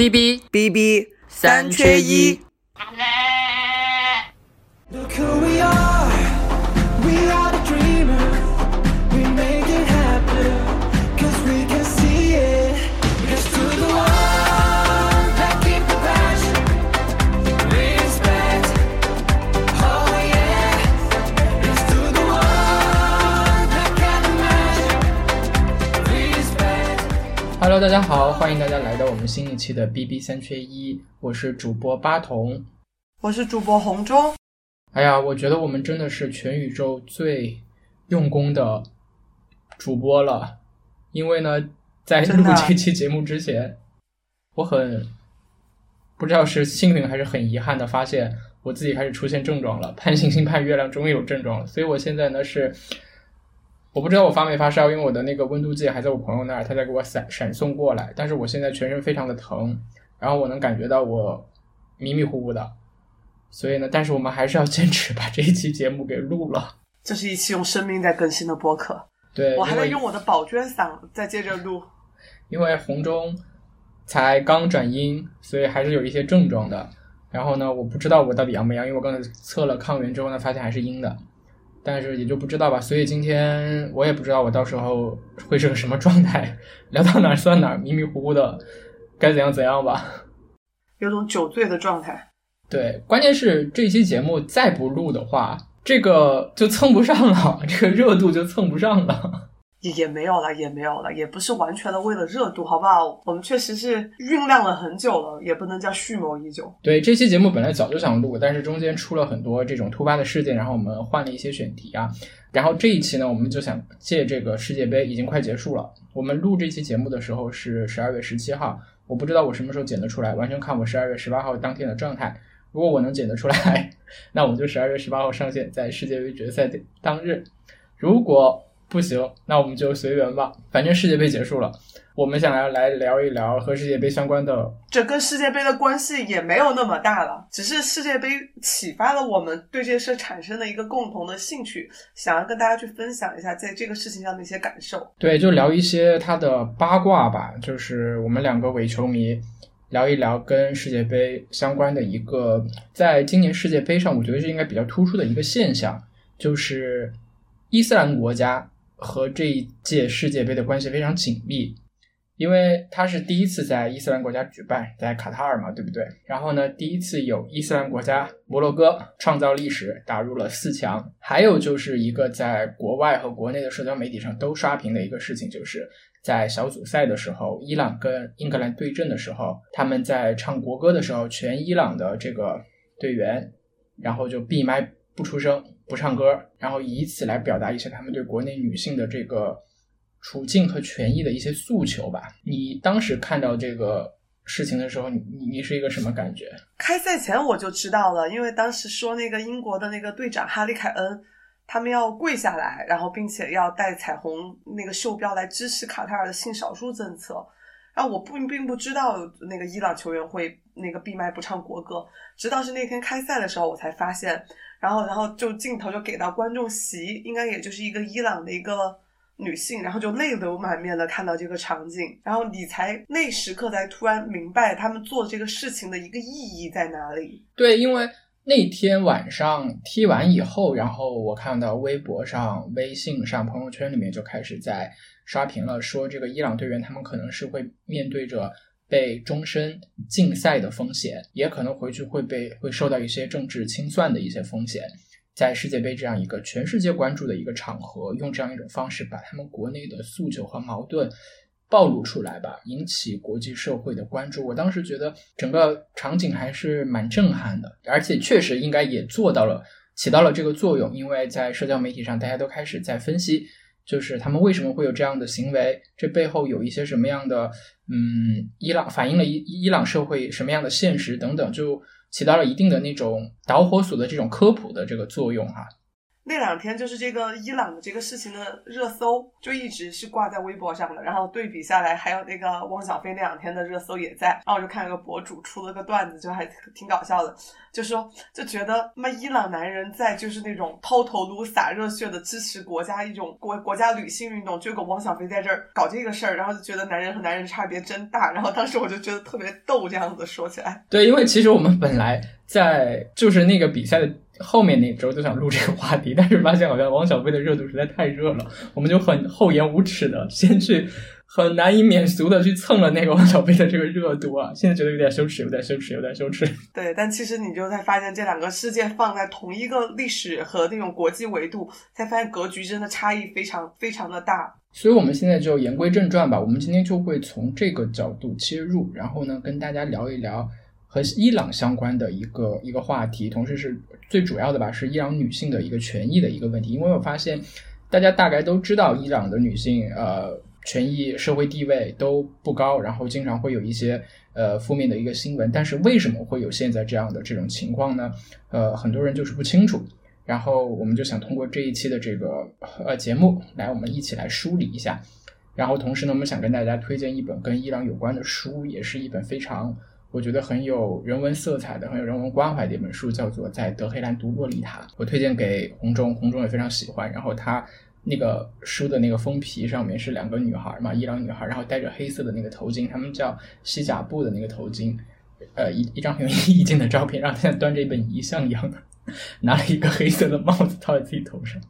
BB BB 三缺一。Hello 大家好，欢迎大家来到。们新一期的 B B 三缺一，我是主播八童。我是主播红中。哎呀，我觉得我们真的是全宇宙最用功的主播了，因为呢，在录这期节目之前，我很不知道是幸运还是很遗憾的发现，我自己开始出现症状了，盼星星盼月亮，终于有症状了。所以我现在呢是，我不知道我发没发烧，因为我的那个温度计还在我朋友那儿，他在给我闪闪送过来，但是我现在全身非常的疼，然后我能感觉到我迷迷糊糊的。所以呢，但是我们还是要坚持把这一期节目给录了。这是一期用生命在更新的播客，对，我还在用我的宝娟嗓再接着录。因为红中才刚转阴，所以还是有一些症状的。然后呢，我不知道我到底阳不阳，因为我刚才测了抗原之后呢，发现还是阴的，但是也就不知道吧。所以今天我也不知道我到时候会是个什么状态，聊到哪儿算哪儿，迷迷糊糊的，该怎样怎样吧。有种酒醉的状态。对，关键是这期节目再不录的话，这个就蹭不上了，这个热度就蹭不上了。也没有了，也没有了，也不是完全的为了热度，好不好？我们确实是酝酿了很久了，也不能叫蓄谋已久。对，这期节目本来早就想录，但是中间出了很多这种突发的事件，然后我们换了一些选题啊。然后这一期呢，我们就想借这个世界杯已经快结束了，我们录这期节目的时候是十二月十七号，我不知道我什么时候剪得出来，完全看我十二月十八号当天的状态。如果我能剪得出来，那我就十二月十八号上线，在世界杯决赛的当日。如果不行，那我们就随缘吧，反正世界杯结束了，我们想要来聊一聊和世界杯相关的这跟世界杯的关系也没有那么大了，只是世界杯启发了我们对这事产生的一个共同的兴趣，想要跟大家去分享一下在这个事情上的一些感受。对，就聊一些他的八卦吧，就是我们两个伪球迷聊一聊跟世界杯相关的一个，在今年世界杯上，我觉得是应该比较突出的一个现象，就是伊斯兰国家和这一届世界杯的关系非常紧密。因为它是第一次在伊斯兰国家举办，在卡塔尔嘛，对不对？然后呢，第一次有伊斯兰国家摩洛哥创造历史，打入了四强。还有就是一个在国外和国内的社交媒体上都刷屏的一个事情，就是在小组赛的时候，伊朗跟英格兰对阵的时候，他们在唱国歌的时候，全伊朗的这个队员，然后就闭麦不出声，不唱歌，然后以此来表达一些他们对国内女性的这个。处境和权益的一些诉求吧。你当时看到这个事情的时候，你你是一个什么感觉？开赛前我就知道了，因为当时说那个英国的那个队长哈利凯恩，他们要跪下来，然后并且要带彩虹那个袖标来支持卡塔尔的性少数政策。然后我不并不知道那个伊朗球员会那个闭麦不唱国歌，直到是那天开赛的时候我才发现。然后然后就镜头就给到观众席，应该也就是一个伊朗的一个。女性，然后就泪流满面的看到这个场景，然后你才那时刻才突然明白他们做这个事情的一个意义在哪里。对，因为那天晚上踢完以后，然后我看到微博上、微信上、朋友圈里面就开始在刷屏了，说这个伊朗队员他们可能是会面对着被终身禁赛的风险，也可能回去会被会受到一些政治清算的一些风险。在世界杯这样一个全世界关注的一个场合，用这样一种方式把他们国内的诉求和矛盾暴露出来吧，引起国际社会的关注。我当时觉得整个场景还是蛮震撼的，而且确实应该也做到了，起到了这个作用。因为在社交媒体上，大家都开始在分析，就是他们为什么会有这样的行为，这背后有一些什么样的，嗯，伊朗反映了伊伊朗社会什么样的现实等等，就。起到了一定的那种导火索的这种科普的这个作用哈、那两天就是这个伊朗的这个事情的热搜，就一直是挂在微博上的。然后对比下来，还有那个汪小菲那两天的热搜也在。然后我就看有个博主出了个段子，就还挺搞笑的，就说就觉得妈伊朗男人在就是那种抛头颅洒热血的支持国家一种国国家女性运动，就有汪小菲在这儿搞这个事儿，然后就觉得男人和男人差别真大。然后当时我就觉得特别逗，这样子说起来。对，因为其实我们本来在就是那个比赛的后面那周就想录这个话题，但是发现好像王小飞的热度实在太热了，我们就很厚颜无耻的先去很难以免俗的去蹭了那个王小飞的这个热度啊，现在觉得有点羞耻，有点羞耻，有点羞耻。对，但其实你就在发现这两个事件放在同一个历史和那种国际维度，才发现格局真的差异非常非常的大。所以，我们现在就言归正传吧。我们今天就会从这个角度切入，然后呢，跟大家聊一聊和伊朗相关的一个一个话题，同时是最主要的吧，是伊朗女性的一个权益的一个问题。因为我发现大家大概都知道，伊朗的女性呃权益、社会地位都不高，然后经常会有一些呃负面的一个新闻。但是为什么会有现在这样的这种情况呢？呃，很多人就是不清楚。然后我们就想通过这一期的这个呃节目来，我们一起来梳理一下。然后同时呢，我们想跟大家推荐一本跟伊朗有关的书，也是一本非常我觉得很有人文色彩的、很有人文关怀的一本书，叫做《在德黑兰读洛丽塔》。我推荐给红中，红中也非常喜欢。然后他那个书的那个封皮上面是两个女孩嘛，伊朗女孩，然后戴着黑色的那个头巾，他们叫西甲布的那个头巾。呃，一一张很有意境的照片，然后现在端着一本遗像一样的。拿了一个黑色的帽子套在自己头上，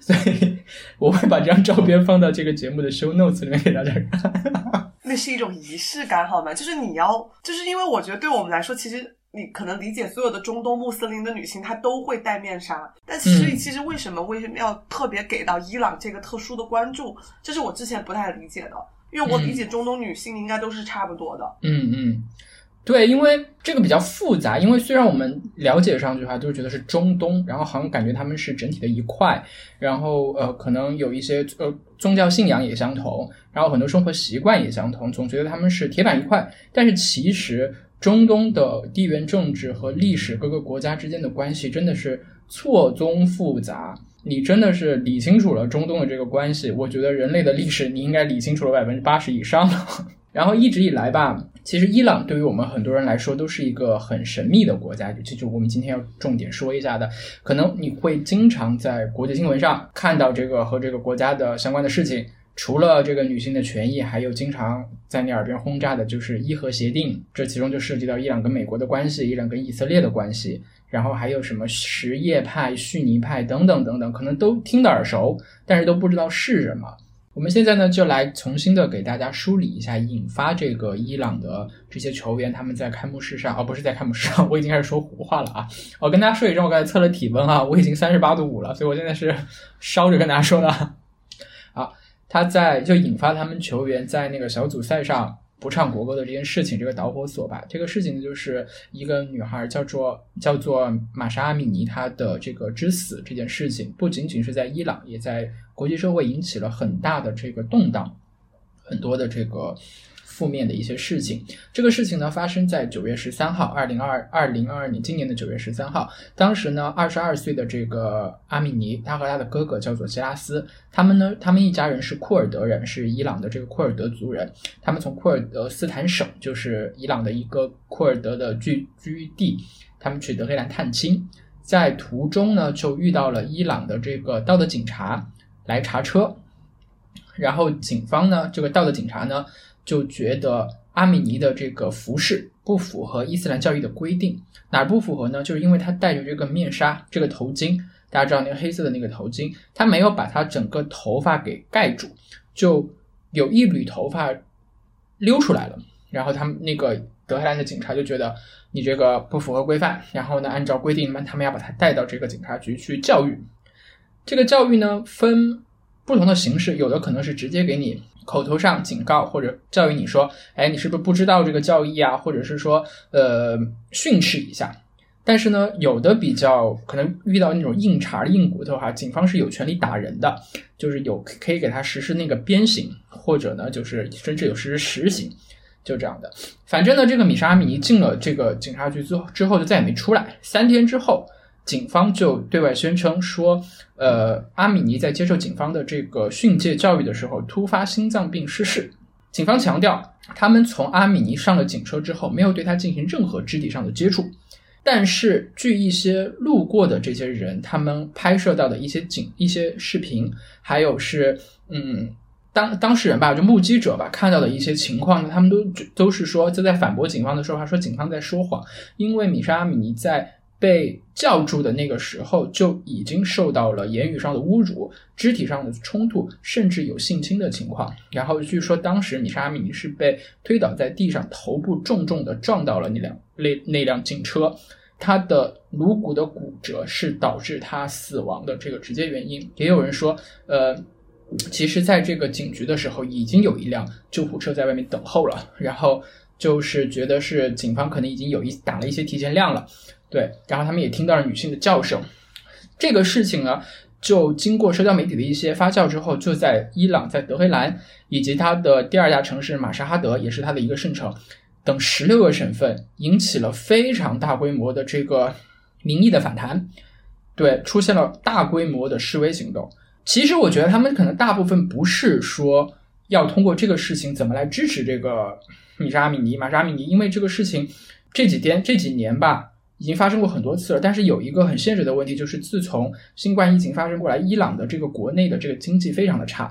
所以我会把这张照片放到这个节目的 show notes 里面给大家看。那是一种仪式感，好吗？就是你要，就是因为我觉得对我们来说，其实你可能理解所有的中东穆斯林的女性，她都会戴面纱，但其实其实为什么为什么要特别给到伊朗这个特殊的关注？这是我之前不太理解的，因为我理解中东女性应该都是差不多的。嗯嗯。对，因为这个比较复杂。因为虽然我们了解上去的话，都是觉得是中东，然后好像感觉他们是整体的一块，然后呃，可能有一些呃宗教信仰也相同，然后很多生活习惯也相同，总觉得他们是铁板一块。但是其实中东的地缘政治和历史各个国家之间的关系真的是错综复杂。你真的是理清楚了中东的这个关系，我觉得人类的历史你应该理清楚了百分之八十以上了。然后一直以来吧，其实伊朗对于我们很多人来说都是一个很神秘的国家，这就我们今天要重点说一下的。可能你会经常在国际新闻上看到这个和这个国家的相关的事情，除了这个女性的权益，还有经常在你耳边轰炸的就是伊核协定，这其中就涉及到伊朗跟美国的关系，伊朗跟以色列的关系，然后还有什么什叶派、逊尼派等等等等，可能都听得耳熟，但是都不知道是什么。我们现在呢，就来重新的给大家梳理一下引发这个伊朗的这些球员他们在开幕式上，哦，不是在开幕式上，我已经开始说胡话了啊！我跟大家说一声，我刚才测了体温啊，我已经三十八度五了，所以我现在是烧着跟大家说的。啊，他在就引发他们球员在那个小组赛上。不唱国歌的这件事情，这个导火索吧。这个事情，就是一个女孩叫做叫做玛莎阿米尼，她的这个之死这件事情，不仅仅是在伊朗，也在国际社会引起了很大的这个动荡，很多的这个。负面的一些事情，这个事情呢发生在九月十三号，二零二二零二二年今年的九月十三号。当时呢，二十二岁的这个阿米尼，他和他的哥哥叫做吉拉斯，他们呢，他们一家人是库尔德人，是伊朗的这个库尔德族人。他们从库尔德斯坦省，就是伊朗的一个库尔德的聚居地，他们去德黑兰探亲，在途中呢就遇到了伊朗的这个道德警察来查车，然后警方呢，这个道德警察呢。就觉得阿米尼的这个服饰不符合伊斯兰教义的规定，哪不符合呢？就是因为他戴着这个面纱，这个头巾，大家知道那个黑色的那个头巾，他没有把他整个头发给盖住，就有一缕头发溜出来了。然后他们那个德黑兰的警察就觉得你这个不符合规范，然后呢，按照规定，那他们要把他带到这个警察局去教育。这个教育呢，分不同的形式，有的可能是直接给你。口头上警告或者教育你说，哎，你是不是不知道这个教义啊？或者是说，呃，训斥一下。但是呢，有的比较可能遇到那种硬茬硬骨头哈，警方是有权利打人的，就是有可以给他实施那个鞭刑，或者呢，就是甚至有实施实刑，就这样的。反正呢，这个米沙米进了这个警察局之后之后就再也没出来。三天之后，警方就对外宣称说，呃，阿米尼在接受警方的这个训诫教育的时候突发心脏病逝世。警方强调，他们从阿米尼上了警车之后，没有对他进行任何肢体上的接触。但是，据一些路过的这些人，他们拍摄到的一些景、一些视频，还有是，嗯，当当事人吧，就目击者吧，看到的一些情况呢，他们都都是说，就在反驳警方的说法，说警方在说谎，因为米莎阿米尼在被叫住的那个时候就已经受到了言语上的侮辱、肢体上的冲突，甚至有性侵的情况。然后据说当时米莎阿米是被推倒在地上，头部重重的撞到了那辆那那辆警车。他的颅骨的骨折是导致他死亡的这个直接原因。也有人说，呃，其实在这个警局的时候，已经有一辆救护车在外面等候了，然后就是觉得是警方可能已经有一打了一些提前量了，对，然后他们也听到了女性的叫声。这个事情呢，就经过社交媒体的一些发酵之后，就在伊朗、在德黑兰以及它的第二大城市马沙哈德，也是它的一个圣城。等十六个省份引起了非常大规模的这个民意的反弹，对，出现了大规模的示威行动。其实我觉得他们可能大部分不是说要通过这个事情怎么来支持这个米沙阿米尼、马沙阿米尼，因为这个事情这几天、这几年吧，已经发生过很多次了。但是有一个很现实的问题，就是自从新冠疫情发生过来，伊朗的这个国内的这个经济非常的差。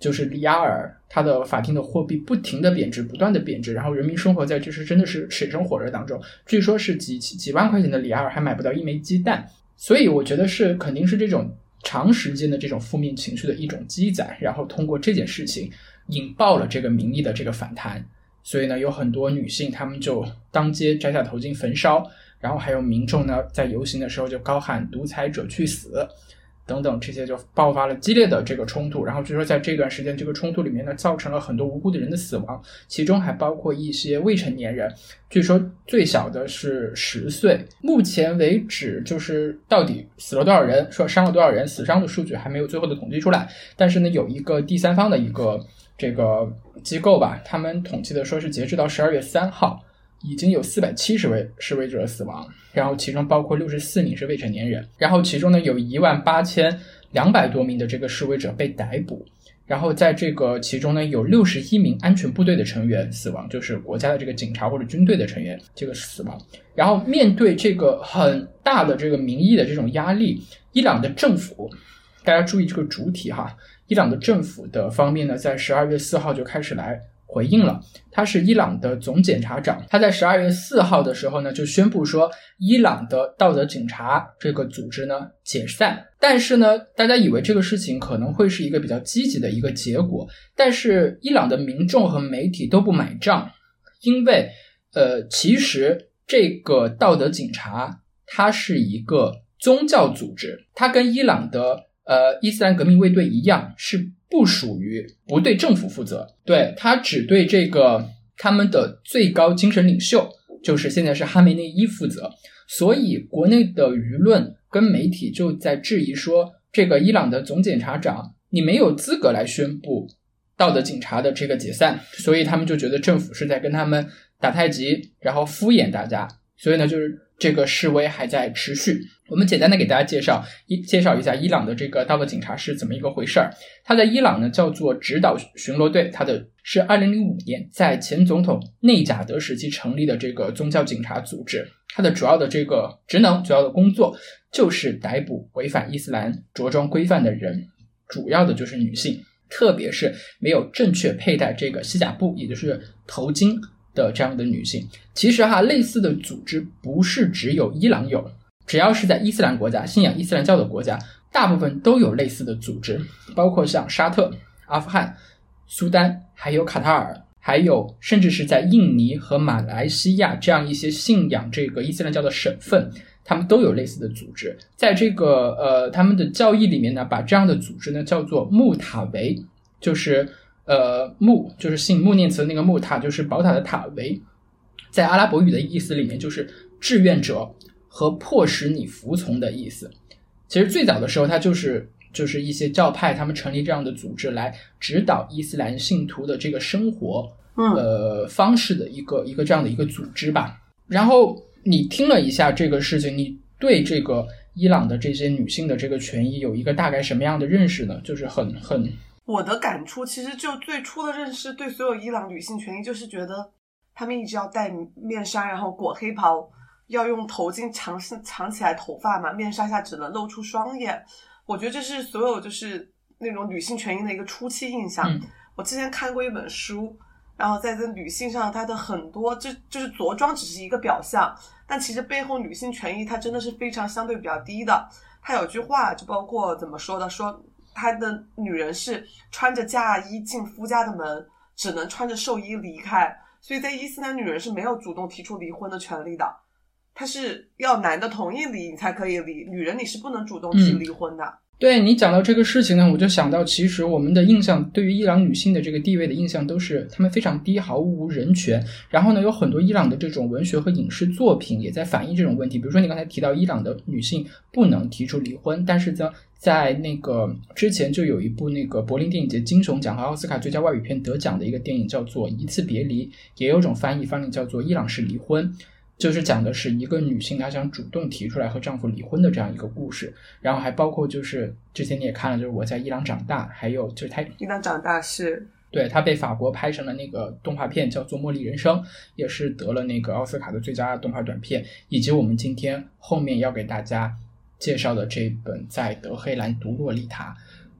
就是里亚尔，它的法定的货币不停的贬值，不断的贬值，然后人民生活在就是真的是水深火热当中。据说是几几万块钱的里亚尔还买不到一枚鸡蛋，所以我觉得是肯定是这种长时间的这种负面情绪的一种积攒，然后通过这件事情引爆了这个民意的这个反弹。所以呢，有很多女性她们就当街摘下头巾焚烧，然后还有民众呢在游行的时候就高喊“独裁者去死”。等等，这些就爆发了激烈的这个冲突，然后据说在这段时间，这个冲突里面呢，造成了很多无辜的人的死亡，其中还包括一些未成年人，据说最小的是十岁。目前为止，就是到底死了多少人，说伤了多少人，死伤的数据还没有最后的统计出来。但是呢，有一个第三方的一个这个机构吧，他们统计的说是截止到十二月三号。已经有四百七十位示威者死亡，然后其中包括六十四名是未成年人，然后其中呢有一万八千两百多名的这个示威者被逮捕，然后在这个其中呢有六十一名安全部队的成员死亡，就是国家的这个警察或者军队的成员这个死亡。然后面对这个很大的这个民意的这种压力，伊朗的政府，大家注意这个主体哈，伊朗的政府的方面呢，在十二月四号就开始来。回应了，他是伊朗的总检察长。他在十二月四号的时候呢，就宣布说，伊朗的道德警察这个组织呢解散。但是呢，大家以为这个事情可能会是一个比较积极的一个结果，但是伊朗的民众和媒体都不买账，因为呃，其实这个道德警察它是一个宗教组织，它跟伊朗的呃伊斯兰革命卫队一样是。不属于不对政府负责，对他只对这个他们的最高精神领袖，就是现在是哈梅内伊负责。所以国内的舆论跟媒体就在质疑说，这个伊朗的总检察长你没有资格来宣布道德警察的这个解散，所以他们就觉得政府是在跟他们打太极，然后敷衍大家。所以呢，就是这个示威还在持续。我们简单的给大家介绍一介绍一下伊朗的这个道德警察是怎么一个回事儿。他在伊朗呢叫做指导巡逻队，他的是二零零五年在前总统内贾德时期成立的这个宗教警察组织。它的主要的这个职能、主要的工作就是逮捕违反伊斯兰着装规范的人，主要的就是女性，特别是没有正确佩戴这个西甲布，也就是头巾。的这样的女性，其实哈，类似的组织不是只有伊朗有，只要是在伊斯兰国家、信仰伊斯兰教的国家，大部分都有类似的组织，包括像沙特、阿富汗、苏丹，还有卡塔尔，还有甚至是在印尼和马来西亚这样一些信仰这个伊斯兰教的省份，他们都有类似的组织。在这个呃他们的教义里面呢，把这样的组织呢叫做穆塔维，就是。呃，穆就是信穆念慈的那个穆塔，就是宝塔的塔维，在阿拉伯语的意思里面就是志愿者和迫使你服从的意思。其实最早的时候，它就是就是一些教派他们成立这样的组织来指导伊斯兰信徒的这个生活呃方式的一个一个这样的一个组织吧。然后你听了一下这个事情，你对这个伊朗的这些女性的这个权益有一个大概什么样的认识呢？就是很很我的感触其实就最初的认识，对所有伊朗女性权益，就是觉得她们一直要戴面纱，然后裹黑袍，要用头巾藏藏起来头发嘛，面纱下只能露出双眼。我觉得这是所有就是那种女性权益的一个初期印象。嗯我之前看过一本书，然后在这女性上，她的很多就就是着装只是一个表象，但其实背后女性权益它真的是非常相对比较低的。她有句话就包括怎么说的，说她的女人是穿着嫁衣进夫家的门，只能穿着寿衣离开。所以在伊斯兰，女人是没有主动提出离婚的权利的，她是要男的同意离，你才可以离，女人你是不能主动提嗯离婚的。对你讲到这个事情呢，我就想到，其实我们的印象对于伊朗女性的这个地位的印象都是她们非常低，毫无人权。然后呢，有很多伊朗的这种文学和影视作品也在反映这种问题。比如说你刚才提到伊朗的女性不能提出离婚，但是呢，在那个之前就有一部那个柏林电影节金熊奖和奥斯卡最佳外语片得奖的一个电影叫做《一次别离》，也有种翻译翻译叫做《伊朗式离婚》。就是讲的是一个女性她想主动提出来和丈夫离婚的这样一个故事，然后还包括就是之前你也看了，就是我在伊朗长大，还有就是她伊朗长大是对她被法国拍成了那个动画片叫做《茉莉人生》，也是得了那个奥斯卡的最佳动画短片，以及我们今天后面要给大家介绍的这本在德黑兰读洛丽塔。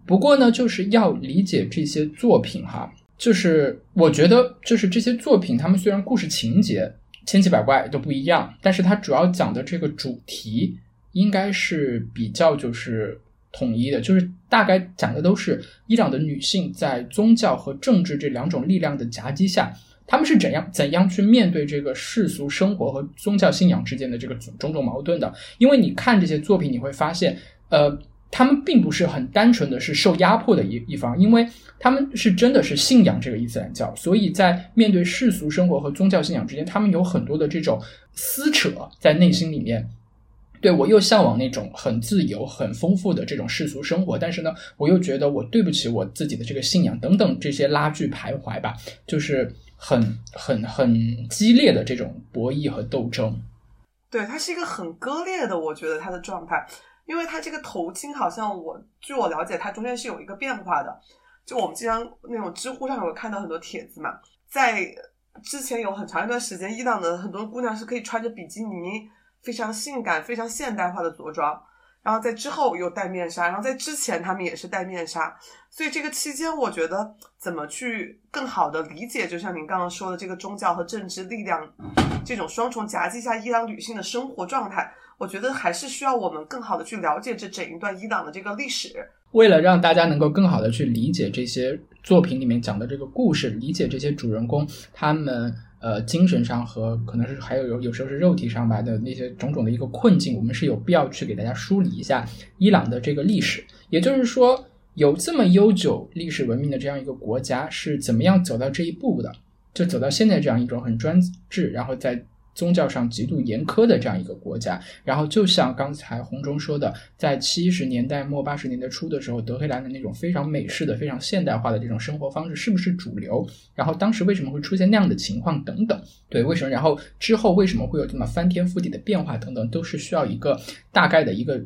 不过呢，就是要理解这些作品哈，就是我觉得就是这些作品，他们虽然故事情节千奇百怪都不一样，但是它主要讲的这个主题应该是比较就是统一的，就是大概讲的都是伊朗的女性在宗教和政治这两种力量的夹击下，她们是怎样怎样去面对这个世俗生活和宗教信仰之间的这个种种矛盾的。因为你看这些作品，你会发现，呃。他们并不是很单纯的是受压迫的一一方，因为他们是真的是信仰这个伊斯兰教，所以在面对世俗生活和宗教信仰之间，他们有很多的这种撕扯在内心里面。对我又向往那种很自由、很丰富的这种世俗生活，但是呢，我又觉得我对不起我自己的这个信仰等等这些拉锯徘徊吧，就是很很很激烈的这种博弈和斗争。对，它是一个很割裂的，我觉得它的状态，因为它这个头巾好像我据我了解，它中间是有一个变化的。就我们经常那种知乎上有看到很多帖子嘛，在之前有很长一段时间，伊朗的很多姑娘是可以穿着比基尼，非常性感、非常现代化的着装。然后在之后又戴面纱，然后在之前他们也是戴面纱，所以这个期间，我觉得怎么去更好的理解，就像您刚刚说的这个宗教和政治力量这种双重夹击下伊朗女性的生活状态，我觉得还是需要我们更好的去了解这整一段伊朗的这个历史。为了让大家能够更好的去理解这些作品里面讲的这个故事，理解这些主人公他们呃精神上和可能是还有有有时候是肉体上吧的那些种种的一个困境，我们是有必要去给大家梳理一下伊朗的这个历史。也就是说，有这么悠久历史文明的这样一个国家是怎么样走到这一步的？就走到现在这样一种很专制，然后在宗教上极度严苛的这样一个国家。然后就像刚才洪忠说的，在七十年代末八十年代初的时候，德黑兰的那种非常美式的、非常现代化的这种生活方式是不是主流？然后当时为什么会出现那样的情况等等？对，为什么？然后之后为什么会有这么翻天覆地的变化等等，都是需要一个大概的一个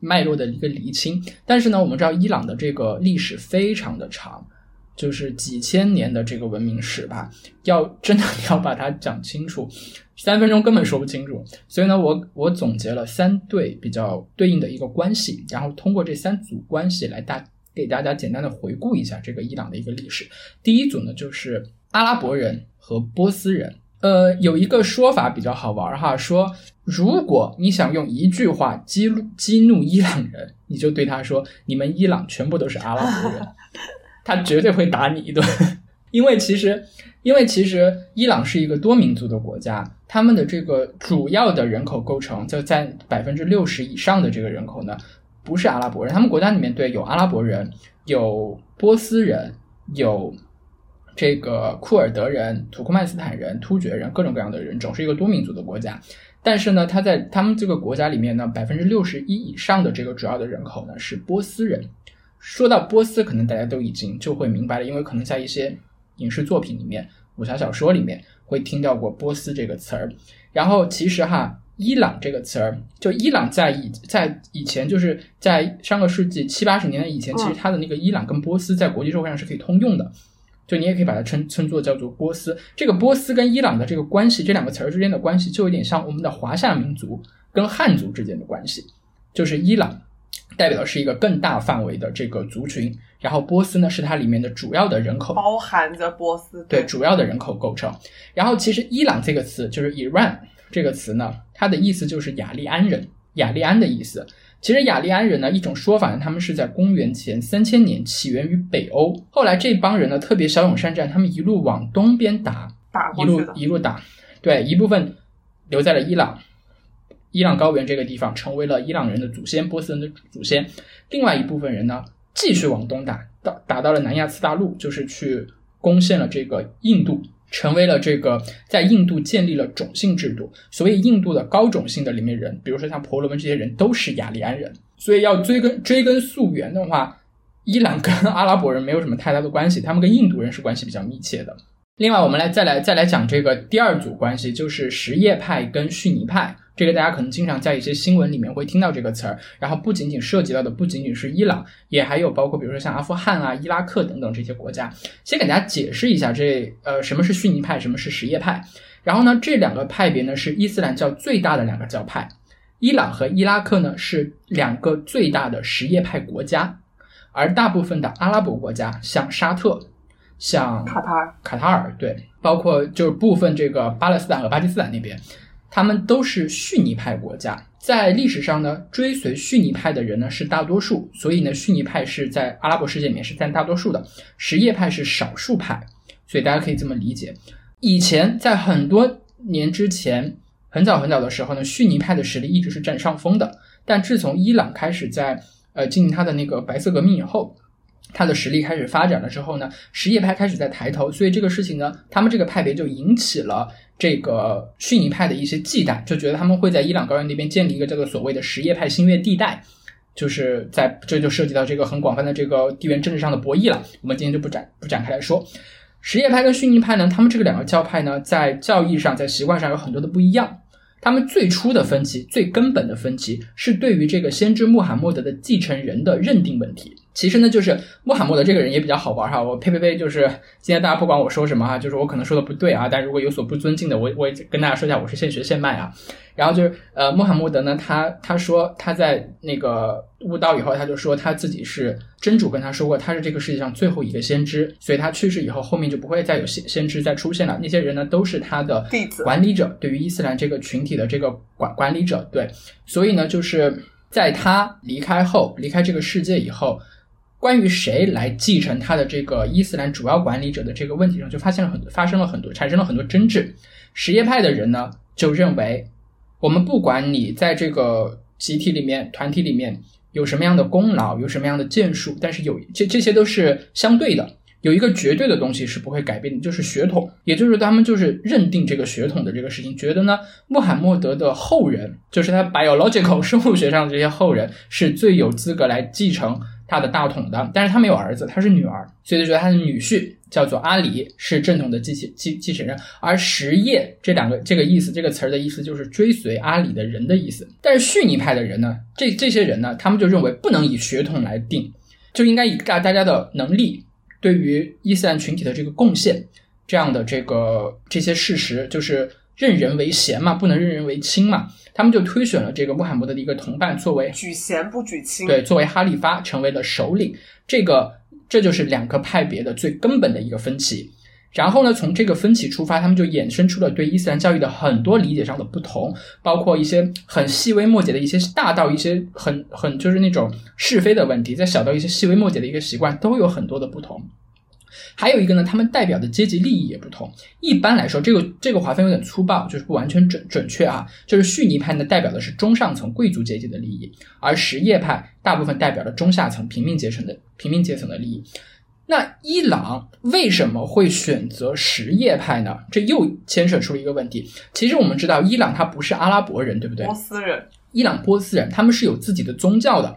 脉络的一个厘清。但是呢，我们知道伊朗的这个历史非常的长。就是几千年的这个文明史吧，要真的 要把它讲清楚，三分钟根本说不清楚。所以呢，我我总结了三对比较对应的一个关系，然后通过这三组关系来大给大家简单的回顾一下这个伊朗的一个历史。第一组呢，就是阿拉伯人和波斯人。呃，有一个说法比较好玩哈，说如果你想用一句话激怒激怒伊朗人，你就对他说：“你们伊朗全部都是阿拉伯人。”他绝对会打你一顿，因为其实，因为其实伊朗是一个多民族的国家，他们的这个主要的人口构成就在百分之六十以上的这个人口呢，不是阿拉伯人，他们国家里面对有阿拉伯人，有波斯人，有这个库尔德人、土库曼斯坦人、突厥人，各种各样的人种，是一个多民族的国家。但是呢，他在他们这个国家里面呢，百分之六十一以上的这个主要的人口呢是波斯人。说到波斯，可能大家都已经就会明白了，因为可能在一些影视作品里面、武侠小说里面会听到过波斯这个词儿。然后其实哈，伊朗这个词儿，就伊朗在以在以前就是在上个世纪七八十年代以前，嗯其实它的那个伊朗跟波斯在国际社会上是可以通用的。就你也可以把它称称作叫做波斯。这个波斯跟伊朗的这个关系，这两个词儿之间的关系，就有点像我们的华夏民族跟汉族之间的关系。就是伊朗代表的是一个更大范围的这个族群，然后波斯呢是它里面的主要的人口包含着波斯对主要的人口构成。然后其实伊朗这个词就是 Iran 这个词呢，它的意思就是雅利安人，雅利安的意思。其实雅利安人呢，一种说法呢，他们是在公元前三千年起源于北欧，后来这帮人呢特别骁勇善战，他们一路往东边打，打一路打过去。一路打，对，一部分留在了伊朗，伊朗高原这个地方，成为了伊朗人的祖先，波斯人的祖先。另外一部分人呢，继续往东打，到打到了南亚次大陆，就是去攻陷了这个印度，成为了这个在印度建立了种姓制度。所以印度的高种姓的里面人，比如说像婆罗门这些人，都是雅利安人。所以要追根追根溯源的话，伊朗跟阿拉伯人没有什么太大的关系，他们跟印度人是关系比较密切的。另外，我们来再来再来讲这个第二组关系，就是什叶派跟逊尼派。这个大家可能经常在一些新闻里面会听到这个词儿。然后不仅仅涉及到的不仅仅是伊朗，也还有包括比如说像阿富汗啊、伊拉克等等这些国家。先给大家解释一下这呃什么是逊尼派，什么是什叶派。然后呢，这两个派别呢是伊斯兰教最大的两个教派。伊朗和伊拉克呢是两个最大的什叶派国家，而大部分的阿拉伯国家，像沙特、像卡塔尔卡塔尔，对，包括就是部分这个巴勒斯坦和巴基斯坦那边，他们都是逊尼派国家。在历史上呢，追随逊尼派的人呢是大多数，所以呢，逊尼派是在阿拉伯世界里面是占大多数的，什叶派是少数派，所以大家可以这么理解。以前在很多年之前，很早很早的时候呢，逊尼派的实力一直是占上风的，但自从伊朗开始在呃进行他的那个白色革命以后，他的实力开始发展了之后呢，什叶派开始在抬头，所以这个事情呢，他们这个派别就引起了这个逊尼派的一些忌惮，就觉得他们会在伊朗高原那边建立一个叫做所谓的什叶派新月地带，就是在这就涉及到这个很广泛的这个地缘政治上的博弈了。我们今天就不展不展开来说。什叶派跟逊尼派呢，他们这个两个教派呢，在教义上、在习惯上有很多的不一样。他们最初的分歧、最根本的分歧是对于这个先知穆罕默德的继承人的认定问题。其实呢，就是穆罕默德这个人也比较好玩哈。我呸呸呸，就是今天大家不管我说什么哈，就是我可能说的不对啊，但如果有所不尊敬的，我我也跟大家说一下，我是现学现卖啊。然后就是呃，穆罕默德呢，他他说他在那个悟道以后，他就说他自己是真主跟他说过，他是这个世界上最后一个先知，所以他去世以后，后面就不会再有先先知再出现了。那些人呢，都是他的弟子管理者，对于伊斯兰这个群体的这个管管理者，对，所以呢，就是在他离开后，离开这个世界以后。关于谁来继承他的这个伊斯兰主要管理者的这个问题上，就发现了很多发生了很多产生了很多争执。什叶派的人呢，就认为我们不管你在这个集体里面、团体里面有什么样的功劳，有什么样的建树，但是有这这些都是相对的，有一个绝对的东西是不会改变的，就是血统。也就是他们就是认定这个血统的这个事情，觉得呢，穆罕默德的后人，就是他 biological 生物学上的这些后人，是最有资格来继承他的大统的。但是他没有儿子，他是女儿，所以就觉得他的女婿叫做阿里是正统的继继继继承人。而什叶这两个这个意思，这个词儿的意思就是追随阿里的人的意思。但是逊尼派的人呢，这这些人呢，他们就认为不能以血统来定，就应该以大大家的能力对于伊斯兰群体的这个贡献这样的这个这些事实，就是任人为贤嘛，不能任人为亲嘛。他们就推选了这个穆罕默德的一个同伴作为举贤不举亲，对，作为哈利发成为了首领，这个这就是两个派别的最根本的一个分歧。然后呢，从这个分歧出发，他们就衍生出了对伊斯兰教育的很多理解上的不同，包括一些很细微末节的一些，大到一些很很就是那种是非的问题，再小到一些细微末节的一个习惯，都有很多的不同。还有一个呢，他们代表的阶级利益也不同。一般来说，这个这个划分有点粗暴，就是不完全准准确啊。就是逊尼派呢，代表的是中上层贵族阶级的利益，而什叶派大部分代表了中下层平民阶层的平民阶层的利益。那伊朗为什么会选择什叶派呢？这又牵扯出了一个问题。其实我们知道，伊朗它不是阿拉伯人，对不对波？斯人伊朗波斯人他们是有自己的宗教的，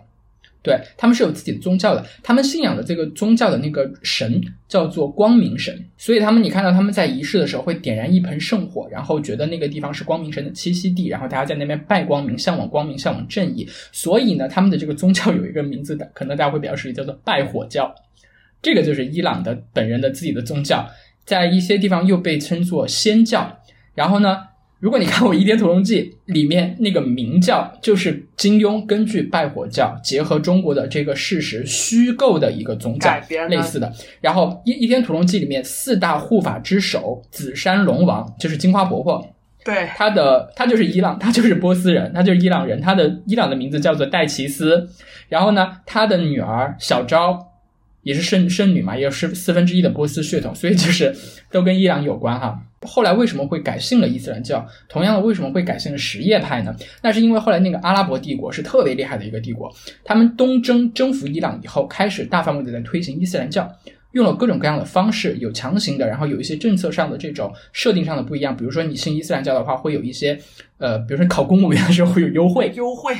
对他们是有自己的宗教的，他们信仰的这个宗教的那个神叫做光明神，所以他们你看到他们在仪式的时候会点燃一盆圣火，然后觉得那个地方是光明神的栖息地，然后大家在那边拜光明，向往光明，向往正义。所以呢，他们的这个宗教有一个名字的，可能大家会比较熟悉，叫做拜火教。这个就是伊朗的本人的自己的宗教，在一些地方又被称作仙教。然后呢，如果你看过《倚天屠龙记》里面那个明教，就是金庸根据拜火教结合中国的这个事实虚构的一个宗教改编类似的。然后《倚倚天屠龙记》里面四大护法之首紫山龙王就是金花婆婆，对，他的他就是伊朗，他就是波斯人，他就是伊朗人，他的伊朗的名字叫做戴奇斯。然后呢，他的女儿小昭也是圣圣女嘛，也有是四分之一的波斯血统，所以就是都跟伊朗有关哈。后来为什么会改信了伊斯兰教？同样的，为什么会改信了什叶派呢？那是因为后来那个阿拉伯帝国是特别厉害的一个帝国，他们东征征服伊朗以后，开始大范围的在推行伊斯兰教。用了各种各样的方式，有强行的，然后有一些政策上的这种设定上的不一样。比如说，你信伊斯兰教的话，会有一些，呃，比如说考公务员的时候会有优惠，优惠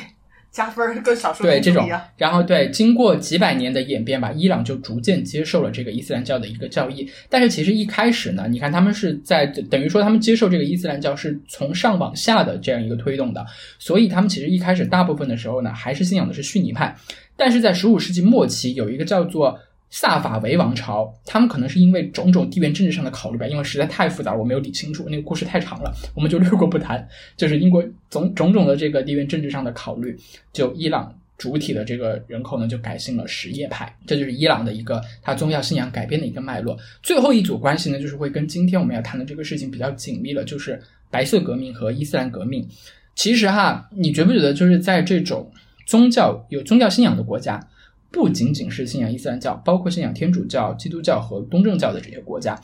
加分儿跟少数对这种民族一样。，然后对，经过几百年的演变吧，伊朗就逐渐接受了这个伊斯兰教的一个教义。但是其实一开始呢，你看他们是在等于说他们接受这个伊斯兰教是从上往下的这样一个推动的，所以他们其实一开始大部分的时候呢，还是信仰的是逊尼派。但是在十五世纪末期，有一个叫做萨法维王朝，他们可能是因为种种地缘政治上的考虑吧，因为实在太复杂了，我没有理清楚，那个故事太长了，我们就略过不谈。就是英国种种种的这个地缘政治上的考虑，就伊朗主体的这个人口呢，就改信了什叶派，这就是伊朗的一个它宗教信仰改变的一个脉络。最后一组关系呢，就是会跟今天我们要谈的这个事情比较紧密了，就是白色革命和伊斯兰革命。其实哈，你觉不觉得就是在这种宗教有宗教信仰的国家，不仅仅是信仰伊斯兰教，包括信仰天主教、基督教和东正教的这些国家，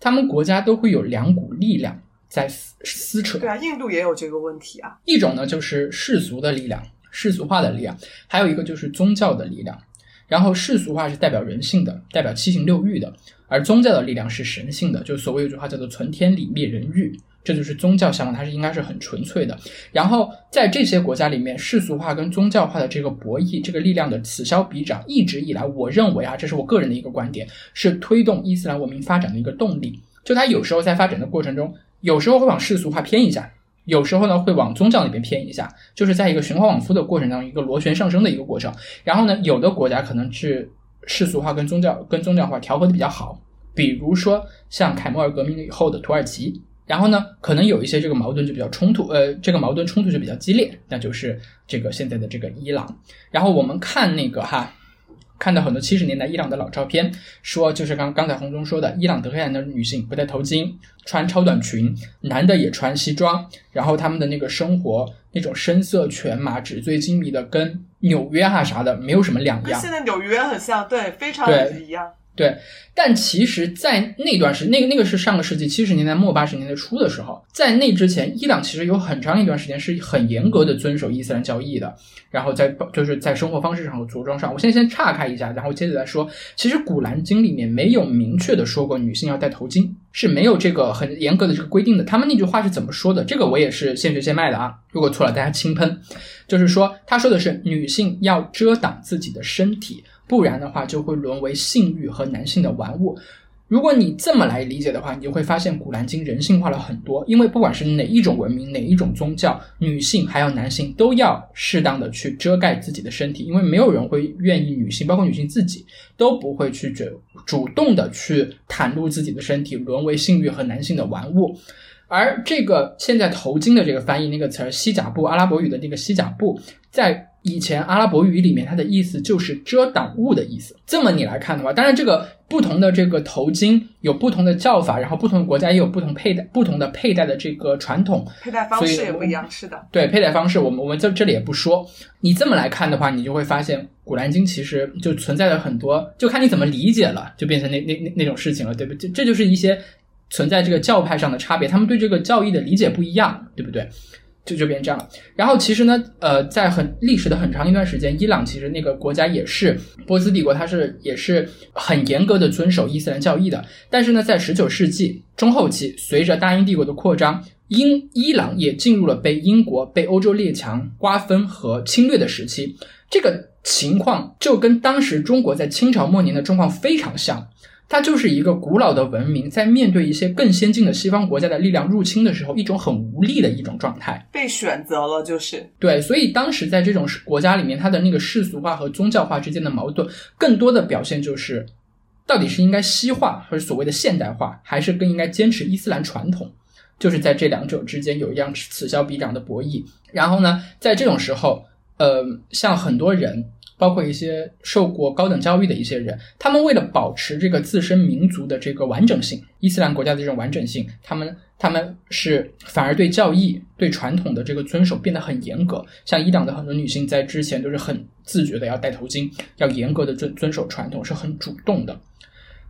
他们国家都会有两股力量在撕撕扯。对啊，印度也有这个问题啊。一种呢就是世俗的力量，世俗化的力量；还有一个就是宗教的力量。然后世俗化是代表人性的，代表七情六欲的，而宗教的力量是神性的。就所谓有句话叫做“存天理，灭人欲”，这就是宗教向往，它是应该是很纯粹的。然后在这些国家里面，世俗化跟宗教化的这个博弈，这个力量的此消彼长，一直以来，我认为啊，这是我个人的一个观点，是推动伊斯兰文明发展的一个动力。就它有时候在发展的过程中，有时候会往世俗化偏一下，有时候呢会往宗教那边偏一下，就是在一个循环往复的过程当中，一个螺旋上升的一个过程。然后呢，有的国家可能是世俗化跟宗教跟宗教化调和的比较好，比如说像凯末尔革命以后的土耳其。然后呢，可能有一些这个矛盾就比较冲突，呃，这个矛盾冲突就比较激烈，那就是这个现在的这个伊朗。然后我们看那个哈，看到很多七十年代伊朗的老照片，说就是刚刚才红中说的，伊朗德黑兰的女性不戴头巾，穿超短裙，男的也穿西装，然后他们的那个生活那种声色犬马、纸醉金迷的，跟纽约哈啥的没有什么两样。跟现在纽约很像，对，非常对一样。对，但其实，在那段时那个那个是上个世纪七十年代末八十年代初的时候，在那之前，伊朗其实有很长一段时间是很严格的遵守伊斯兰教义的。然后在就是在生活方式上和着装上，我现在先岔开一下，然后接着再说。其实《古兰经》里面没有明确的说过女性要戴头巾，是没有这个很严格的这个规定的。他们那句话是怎么说的？这个我也是现学现卖的啊，如果错了大家轻喷。就是说，他说的是女性要遮挡自己的身体，不然的话就会沦为性欲和男性的玩物。如果你这么来理解的话，你就会发现《古兰经》人性化了很多。因为不管是哪一种文明、哪一种宗教，女性还有男性都要适当的去遮盖自己的身体，因为没有人会愿意女性，包括女性自己都不会去主主动的去袒露自己的身体，沦为性欲和男性的玩物。而这个现在头巾的这个翻译那个词儿西甲布，阿拉伯语的那个西甲布，在以前阿拉伯语里面，它的意思就是遮挡物的意思。这么你来看的话，当然这个不同的这个头巾有不同的叫法，然后不同的国家也有不同佩戴不同的佩戴的这个传统。佩戴方式也不一样，是的。对佩戴方式，我们我们在这里也不说。你这么来看的话，你就会发现《古兰经》其实就存在了很多，就看你怎么理解了，就变成那那那那种事情了，对不对？这这就是一些存在这个教派上的差别，他们对这个教义的理解不一样，对不对？就就变这样了。然后其实呢，呃，在很历史的很长一段时间，伊朗其实那个国家也是波斯帝国，它是也是很严格的遵守伊斯兰教义的。但是呢，在十九世纪中后期，随着大英帝国的扩张，英伊朗也进入了被英国、被欧洲列强瓜分和侵略的时期。这个情况就跟当时中国在清朝末年的状况非常像。它就是一个古老的文明，在面对一些更先进的西方国家的力量入侵的时候，一种很无力的一种状态。被选择了，就是对，所以当时在这种国家里面，它的那个世俗化和宗教化之间的矛盾，更多的表现就是，到底是应该西化还是所谓的现代化，还是更应该坚持伊斯兰传统？就是在这两者之间有一样此消彼长的博弈。然后呢，在这种时候，呃，像很多人，包括一些受过高等教育的一些人，他们为了保持这个自身民族的这个完整性，伊斯兰国家的这种完整性，他们他们是反而对教义、对传统的这个遵守变得很严格。像伊朗的很多女性在之前都是很自觉的要戴头巾，要严格的遵遵守传统，是很主动的。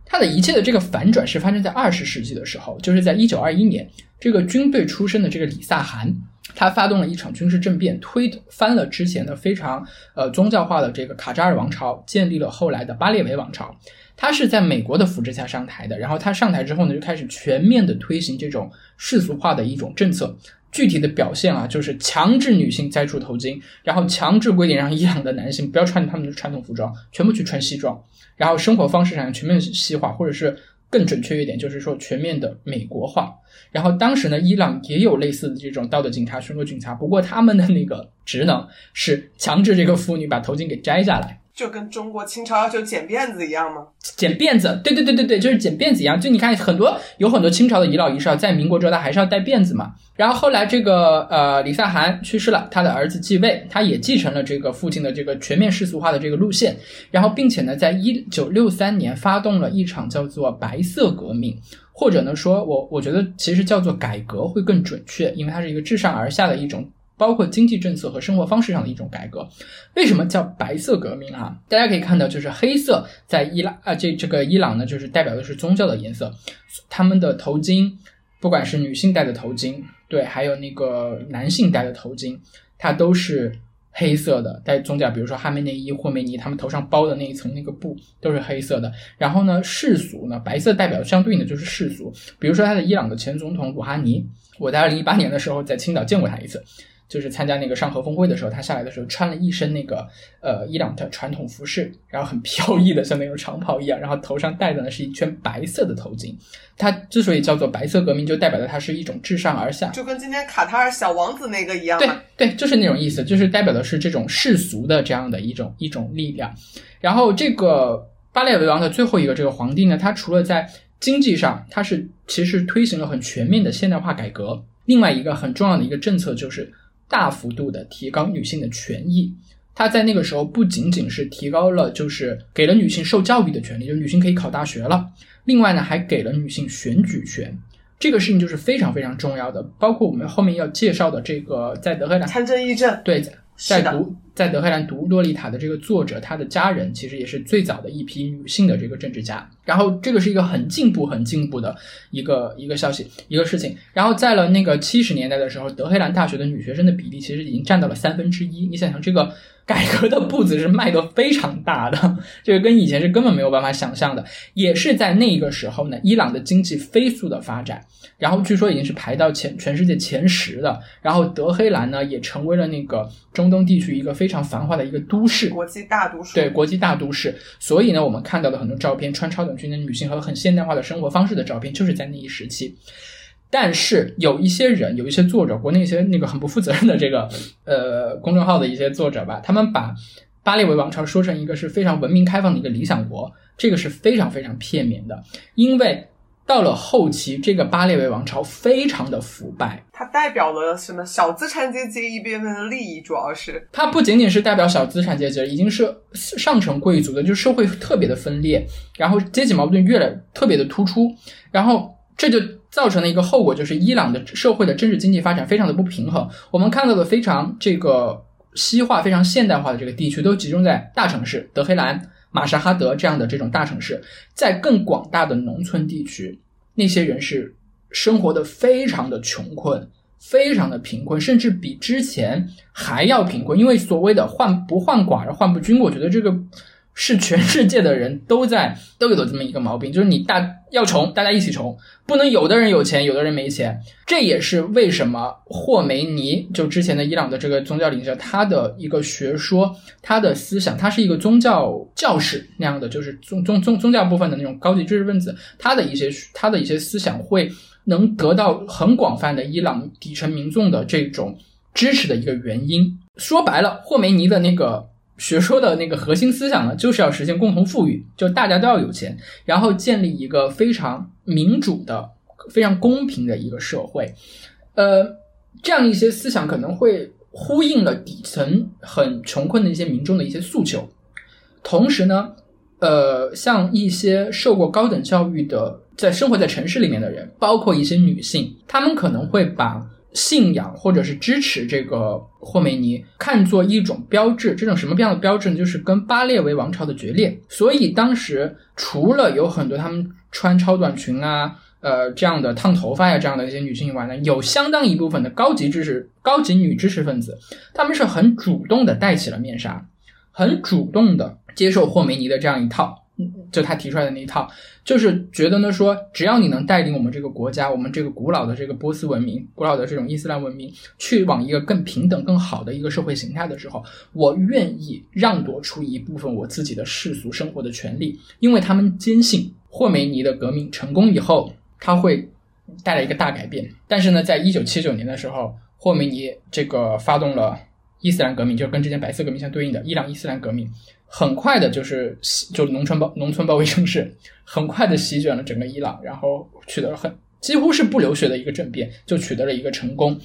它的一切的这个反转是发生在二十世纪的时候，就是在一九二一年，这个军队出身的这个李萨汗，他发动了一场军事政变，推翻了之前的非常呃宗教化的这个卡扎尔王朝，建立了后来的巴列维王朝。他是在美国的扶持下上台的，然后他上台之后呢，就开始全面的推行这种世俗化的一种政策。具体的表现啊，就是强制女性摘除头巾，然后强制规定让伊朗的男性不要穿他们的传统服装，全部去穿西装，然后生活方式上全面西化，或者是更准确一点，就是说全面的美国化。然后当时呢，伊朗也有类似的这种道德警察、巡逻警察，不过他们的那个职能是强制这个妇女把头巾给摘下来。就跟中国清朝要求剪辫子一样吗？剪辫子，对对对对对，就是剪辫子一样。就你看，很多有很多清朝的遗老遗少，在民国之后他还是要戴辫子嘛。然后后来这个呃李萨汗去世了，他的儿子继位，他也继承了这个父亲的这个全面世俗化的这个路线。然后并且呢，在一九六三年发动了一场叫做白色革命，或者呢说我我觉得其实叫做改革会更准确，因为它是一个自上而下的一种。包括经济政策和生活方式上的一种改革。为什么叫白色革命啊？大家可以看到，就是黑色在伊朗啊，这这个伊朗呢，就是代表的是宗教的颜色。他们的头巾，不管是女性戴的头巾，对，还有那个男性戴的头巾，它都是黑色的，带宗教，比如说哈梅内伊、霍梅尼，他们头上包的那一层那个布都是黑色的。然后呢，世俗呢，白色代表相对应的就是世俗，比如说他的伊朗的前总统鲁哈尼，我在二零一八年的时候在青岛见过他一次。就是参加那个上合峰会的时候，他下来的时候穿了一身那个呃伊朗的传统服饰，然后很飘逸的像那种长袍一样，然后头上戴的呢是一圈白色的头巾。它之所以叫做白色革命，就代表了它是一种自上而下，就跟今天卡塔尔小王子那个一样对。对，就是那种意思，就是代表的是这种世俗的这样的一种一种力量。然后这个巴列维王的最后一个这个皇帝呢，他除了在经济上，他是其实推行了很全面的现代化改革，另外一个很重要的一个政策就是。大幅度的提高女性的权益，他在那个时候不仅仅是提高了，就是给了女性受教育的权利，就是女性可以考大学了。另外呢，还给了女性选举权，这个事情就是非常非常重要的。包括我们后面要介绍的这个，在德黑兰参政议政，对，在读在德黑兰读《洛丽塔》的这个作者，他的家人其实也是最早的一批女性的这个政治家。然后这个是一个很进步、很进步的一个一个消息、一个事情。然后在了那个七十年代的时候，德黑兰大学的女学生的比例其实已经占到了三分之一。你想想，这个改革的步子是迈得非常大的，这个跟以前是根本没有办法想象的。也是在那个时候呢，伊朗的经济飞速的发展，然后据说已经是排到前全世界前十的。然后德黑兰呢，也成为了那个中东地区一个非常繁华的一个都市。国际大都市。对国际大都市，所以呢，我们看到的很多照片，穿超短军的女性和很现代化的生活方式的照片，就是在那一时期。但是有一些人，有一些作者，国内一些那个很不负责任的这个呃公众号的一些作者吧，他们把巴列维王朝说成一个是非常文明开放的一个理想国，这个是非常非常片面的，因为到了后期，这个巴列维王朝非常的腐败，它代表了什么？小资产阶级一边的利益，主要是它不仅仅是代表小资产阶级，已经是上层贵族的，就是社会特别的分裂，然后阶级矛盾越来特别的突出，然后这就造成了一个后果，就是伊朗的社会的政治经济发展非常的不平衡。我们看到的非常这个西化、非常现代化的这个地区，都集中在大城市德黑兰、马沙哈德这样的这种大城市，在更广大的农村地区，那些人是生活的非常的穷困。非常的贫困，甚至比之前还要贫困。因为所谓的“患不患寡而患不均”，我觉得这个是全世界的人都在都有这么一个毛病，就是你大要穷，大家一起穷，不能有的人有钱，有的人没钱。这也是为什么霍梅尼就之前的伊朗的这个宗教领袖，他的一个学说，他的思想，他是一个宗教教士那样的，就是宗宗宗宗教部分的那种高级知识分子，他的一些他的一些思想会能得到很广泛的伊朗底层民众的这种支持的一个原因。说白了，霍梅尼的那个学说的那个核心思想呢，就是要实现共同富裕，就大家都要有钱，然后建立一个非常民主的、非常公平的一个社会。呃，这样一些思想可能会呼应了底层很穷困的一些民众的一些诉求，同时呢，呃，像一些受过高等教育的，在生活在城市里面的人，包括一些女性，她们可能会把信仰或者是支持这个霍梅尼看作一种标志。这种什么样的标志呢？就是跟巴列维王朝的决裂。所以当时除了有很多他们穿超短裙啊。呃，这样的烫头发呀，这样的一些女性以外呢，有相当一部分的高级知识、高级女知识分子，她们是很主动的戴起了面纱，很主动的接受霍梅尼的这样一套，就他提出来的那一套，就是觉得呢说，只要你能带领我们这个国家，我们这个古老的这个波斯文明、古老的这种伊斯兰文明，去往一个更平等、更好的一个社会形态的时候，我愿意让夺出一部分我自己的世俗生活的权利，因为他们坚信霍梅尼的革命成功以后。他会带来一个大改变。但是呢，在一九七九年的时候，霍梅尼这个发动了伊斯兰革命，就是跟之前白色革命相对应的伊朗伊斯兰革命，很快的就是就农村包农村包围城市，很快的席卷了整个伊朗，然后取得了很几乎是不流血的一个政变，就取得了一个成功。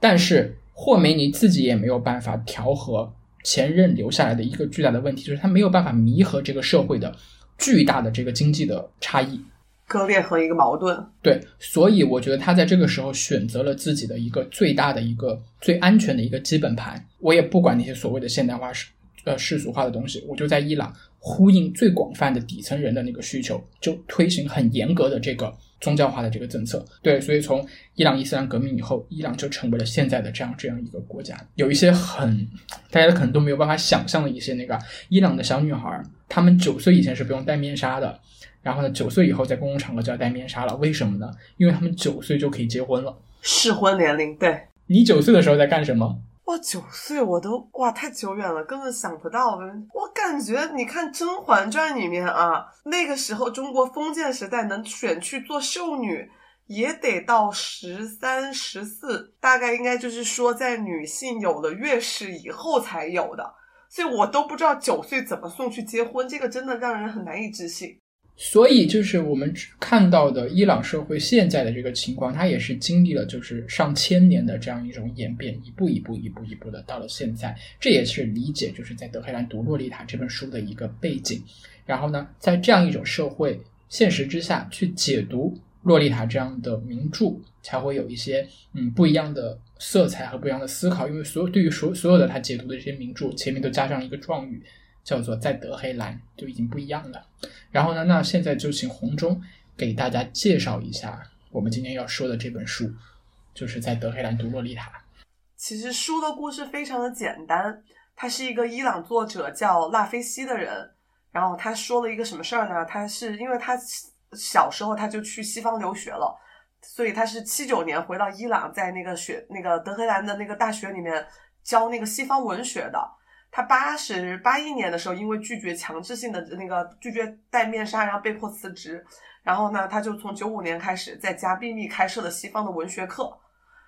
但是霍梅尼自己也没有办法调和前任留下来的一个巨大的问题，就是他没有办法弥合这个社会的巨大的这个经济的差异。割裂和一个矛盾。对，所以我觉得他在这个时候选择了自己的一个最大的一个最安全的一个基本盘。我也不管那些所谓的现代化世呃世俗化的东西，我就在伊朗呼应最广泛的底层人的那个需求，就推行很严格的这个宗教化的这个政策。对，所以从伊朗伊斯兰革命以后，伊朗就成为了现在的这样这样一个国家。有一些很大家可能都没有办法想象的一些那个伊朗的小女孩，她们九岁以前是不用戴面纱的。然后呢，九岁以后在公共场合就要戴面纱了，为什么呢？因为他们九岁就可以结婚了。适婚年龄，对。你九岁的时候在干什么？哇，九岁我都哇太久远了，根本想不到。我感觉你看《甄嬛传》里面啊，那个时候中国封建时代能选去做秀女，也得到十三、十四，大概应该就是说在女性有了月事以后才有的。所以我都不知道九岁怎么送去结婚，这个真的让人很难以置信。所以，就是我们看到的伊朗社会现在的这个情况，它也是经历了就是上千年的这样一种演变，一步一步、一步一步的到了现在。这也是理解就是在德黑兰读《洛丽塔》这本书的一个背景。然后呢，在这样一种社会现实之下去解读《洛丽塔》这样的名著，才会有一些嗯不一样的色彩和不一样的思考。因为所有对于所所有的他解读的这些名著，前面都加上一个状语。叫做在德黑兰就已经不一样了。然后呢，那现在就请红中给大家介绍一下我们今天要说的这本书，就是在德黑兰读洛丽塔。其实书的故事非常的简单，他是一个伊朗作者叫拉菲西的人。然后他说了一个什么事儿呢？他是因为他小时候他就去西方留学了，所以他是七九年回到伊朗，在那个学那个德黑兰的那个大学里面教那个西方文学的。他八十八一年的时候，因为拒绝强制性的那个拒绝戴面纱，然后被迫辞职。然后呢，他就从九五年开始在家秘密开设了西方的文学课。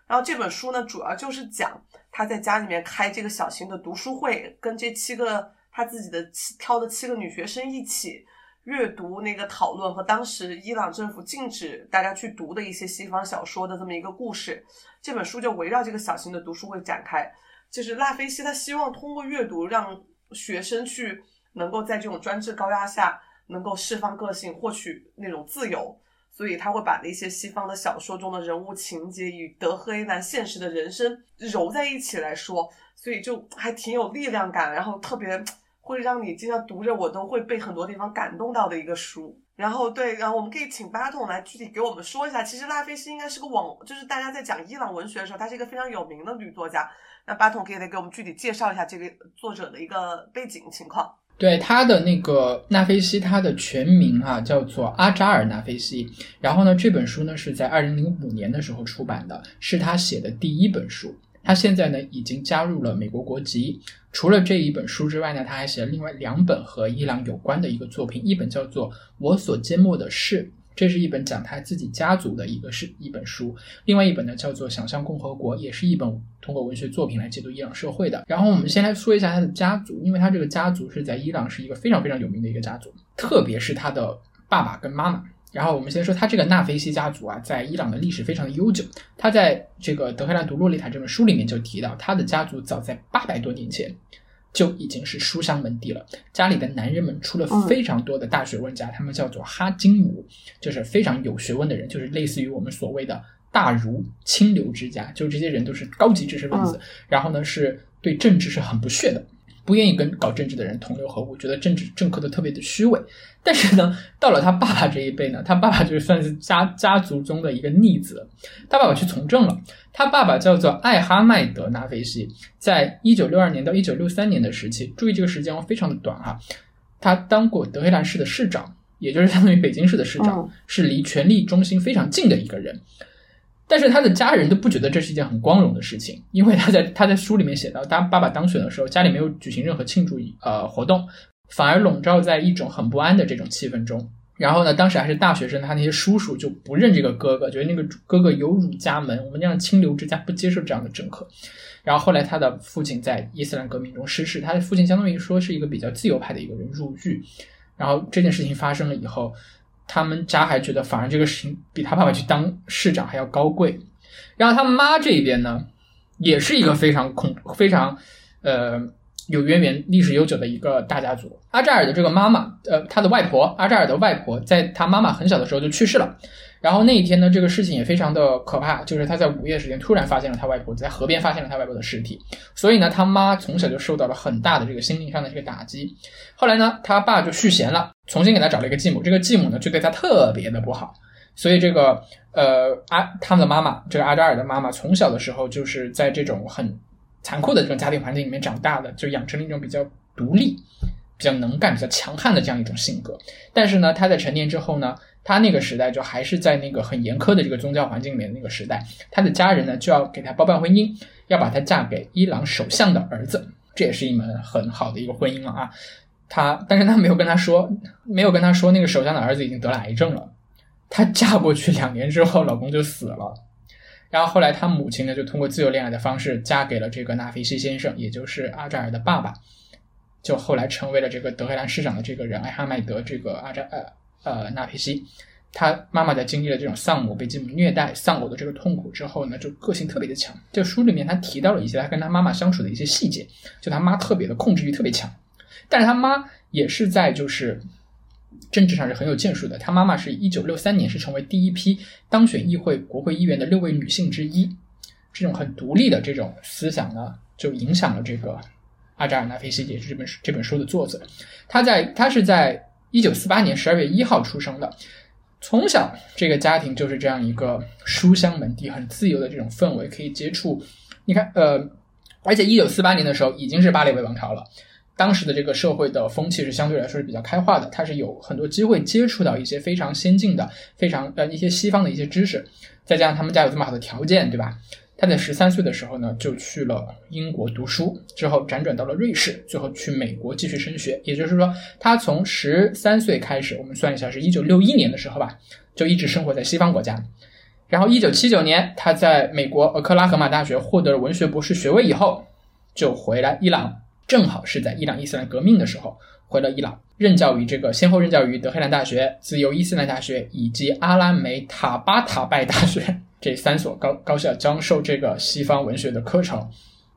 然后这本书呢，主要就是讲他在家里面开这个小型的读书会，跟这七个他自己的挑的七个女学生一起阅读那个讨论和当时伊朗政府禁止大家去读的一些西方小说的这么一个故事。这本书就围绕这个小型的读书会展开。就是拉菲西，他希望通过阅读让学生去能够在这种专制高压下能够释放个性，获取那种自由。所以他会把那些西方的小说中的人物情节与德黑兰现实的人生揉在一起来说，所以就还挺有力量感，然后特别 会让你经常读着我都会被很多地方感动到的一个书。然后对，然后我们可以请巴统来具体给我们说一下，其实拉菲西应该是个网，就是大家在讲伊朗文学的时候，她是一个非常有名的女作家。那巴统可以来给我们具体介绍一下这个作者的一个背景情况。对他的那个纳菲西，他的全名啊叫做阿扎尔纳菲西。然后呢，这本书呢是在二零零五年的时候出版的，是他写的第一本书。他现在呢已经加入了美国国籍。除了这一本书之外呢，他还写了另外两本和伊朗有关的一个作品，一本叫做《我所缄默的事》，这是一本讲他自己家族的一个是一本书；另外一本呢叫做《想象共和国》，也是一本通过文学作品来解读伊朗社会的。然后我们先来说一下他的家族，因为他这个家族是在伊朗是一个非常非常有名的一个家族，特别是他的爸爸跟妈妈。然后我们先说他这个纳菲西家族啊，在伊朗的历史非常的悠久。他在这个《德黑兰读洛丽塔》这本书里面就提到，他的家族早在八百多年前就已经是书香门第了。家里的男人们出了非常多的大学问家，他们叫做哈金姆，就是非常有学问的人，就是类似于我们所谓的大儒、清流之家，就这些人都是高级知识分子。然后呢，是对政治是很不屑的。不愿意跟搞政治的人同流合污，觉得政治政客都特别的虚伪。但是呢，到了他爸爸这一辈呢，他爸爸就算是家家族中的一个逆子，他爸爸去从政了。他爸爸叫做艾哈迈德·纳菲西，在一九六二年到一九六三年的时期，注意这个时间非常的短哈，他当过德黑兰市的市长，也就是相当于北京市的市长，是离权力中心非常近的一个人。但是他的家人都不觉得这是一件很光荣的事情，因为他在他在书里面写到，当爸爸当选的时候，家里没有举行任何庆祝呃活动，反而笼罩在一种很不安的这种气氛中。然后呢，当时还是大学生，他那些叔叔就不认这个哥哥，觉得那个哥哥有辱家门，我们这样清流之家不接受这样的政客。然后后来他的父亲在伊斯兰革命中失势，他的父亲相当于说是一个比较自由派的一个人入狱。然后这件事情发生了以后。他们家还觉得，反而这个事情比他爸爸去当市长还要高贵。然后他妈这边呢，也是一个非常恐、非常呃有渊源、历史悠久的一个大家族。阿扎尔的这个妈妈，呃，他的外婆阿扎尔的外婆，在他妈妈很小的时候就去世了。然后那一天呢，这个事情也非常的可怕，就是他在午夜时间突然发现了他外婆在河边发现了他外婆的尸体，所以呢，他妈从小就受到了很大的这个心灵上的这个打击。后来呢，他爸就续弦了，重新给他找了一个继母，这个继母呢就对他特别的不好，所以这个呃阿他们的妈妈，这个阿扎尔的妈妈从小的时候就是在这种很残酷的这种家庭环境里面长大的，就养成了一种比较独立、比较能干、比较强悍的这样一种性格。但是呢，他在成年之后呢。他那个时代就还是在那个很严苛的这个宗教环境里面那个时代，他的家人呢就要给他包办婚姻，要把她嫁给伊朗首相的儿子，这也是一门很好的一个婚姻了啊。他，但是他没有跟他说，没有跟他说那个首相的儿子已经得了癌症了。她嫁过去两年之后，老公就死了。然后后来他母亲呢就通过自由恋爱的方式嫁给了这个纳菲西先生，也就是阿扎尔的爸爸，就后来成为了这个德黑兰市长的这个人艾哈迈德这个阿扎呃。呃，纳皮西，他妈妈在经历了这种丧母、被继母虐待、丧偶的这个痛苦之后呢，就个性特别的强。这书里面他提到了一些他跟他妈妈相处的一些细节，就他妈特别的控制欲特别强，但是他妈也是在就是政治上是很有建树的。他妈妈是一九六三年是成为第一批当选议会国会议员的六位女性之一，这种很独立的这种思想呢，就影响了这个阿扎尔纳菲西，也是这本书这本书的作者。他在他是在。一九四八年十二月一号出生的，从小这个家庭就是这样一个书香门第，很自由的这种氛围，可以接触。你看，呃，而且一九四八年的时候已经是巴列维王朝了，当时的这个社会的风气是相对来说是比较开化的，他是有很多机会接触到一些非常先进的、非常呃一些西方的一些知识，再加上他们家有这么好的条件，对吧？他在十三岁的时候呢，就去了英国读书，之后辗转到了瑞士，最后去美国继续升学。也就是说，他从十三岁开始，我们算一下，是一九六一年的时候吧，就一直生活在西方国家。然后一九七九年，他在美国俄克拉荷马大学获得了文学博士学位以后，就回来伊朗，正好是在伊朗伊斯兰革命的时候回了伊朗，任教于这个先后任教于德黑兰大学、自由伊斯兰大学以及阿拉梅塔巴塔拜大学。这三所高高校将授这个西方文学的课程，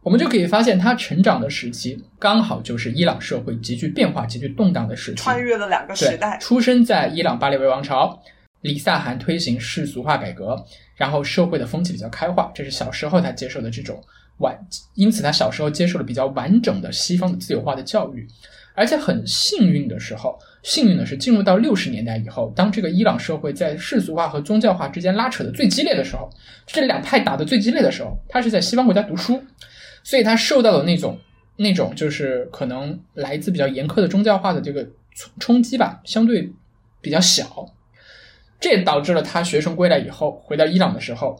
我们就可以发现，他成长的时期刚好就是伊朗社会急剧变化、急剧动荡的时期，穿越了两个时代。出生在伊朗巴列维王朝，李萨汗推行世俗化改革，然后社会的风气比较开化，这是小时候他接受的这种完，因此他小时候接受了比较完整的西方的自由化的教育，而且很幸运的时候。幸运的是，进入到六十年代以后，当这个伊朗社会在世俗化和宗教化之间拉扯的最激烈的时候，这两派打的最激烈的时候，他是在西方国家读书，所以他受到的那种那种就是可能来自比较严苛的宗教化的这个冲冲击吧，相对比较小，这也导致了他学成归来以后回到伊朗的时候，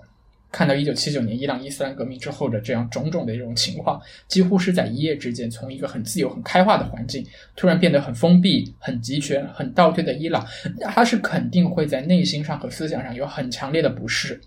看到一九七九年伊朗伊斯兰革命之后的这样种种的一种情况，几乎是在一夜之间，从一个很自由、很开化的环境，突然变得很封闭、很集权、很倒退的伊朗，他是肯定会在内心上和思想上有很强烈的不适。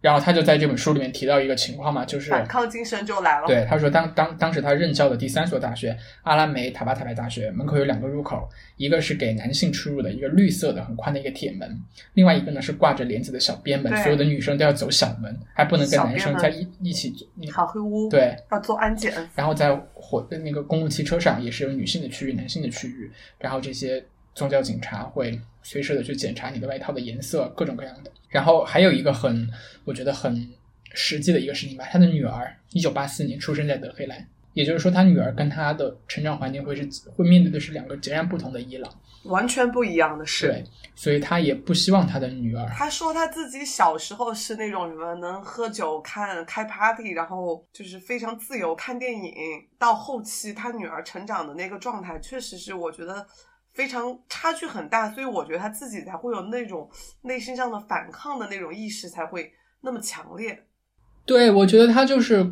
然后他就在这本书里面提到一个情况嘛，就是反抗精神就来了。对，他说当当当时他任教的第三所大学阿拉梅塔巴塔莱大学门口有两个入口，一个是给男性出入的一个绿色的很宽的一个铁门，另外一个呢是挂着帘子的小边门，所有的女生都要走小门，还不能跟男生在一一起走。好黑屋，，对，要做安检。然后在火那个公共汽车上也是有女性的区域、男性的区域，然后这些宗教警察会随时的去检查你的外套的颜色，各种各样的。然后还有一个很，我觉得很实际的一个事情吧，他的女儿一九八四年出生在德黑兰，也就是说他女儿跟他的成长环境会是会面对的是两个截然不同的伊朗，完全不一样的是，对，所以他也不希望他的女儿他说他自己小时候是那种什么能喝酒、看开 party，然后就是非常自由看电影。到后期他女儿成长的那个状态，确实是我觉得非常差距很大，所以我觉得他自己才会有那种内心上的反抗的那种意识才会那么强烈。对，我觉得他就是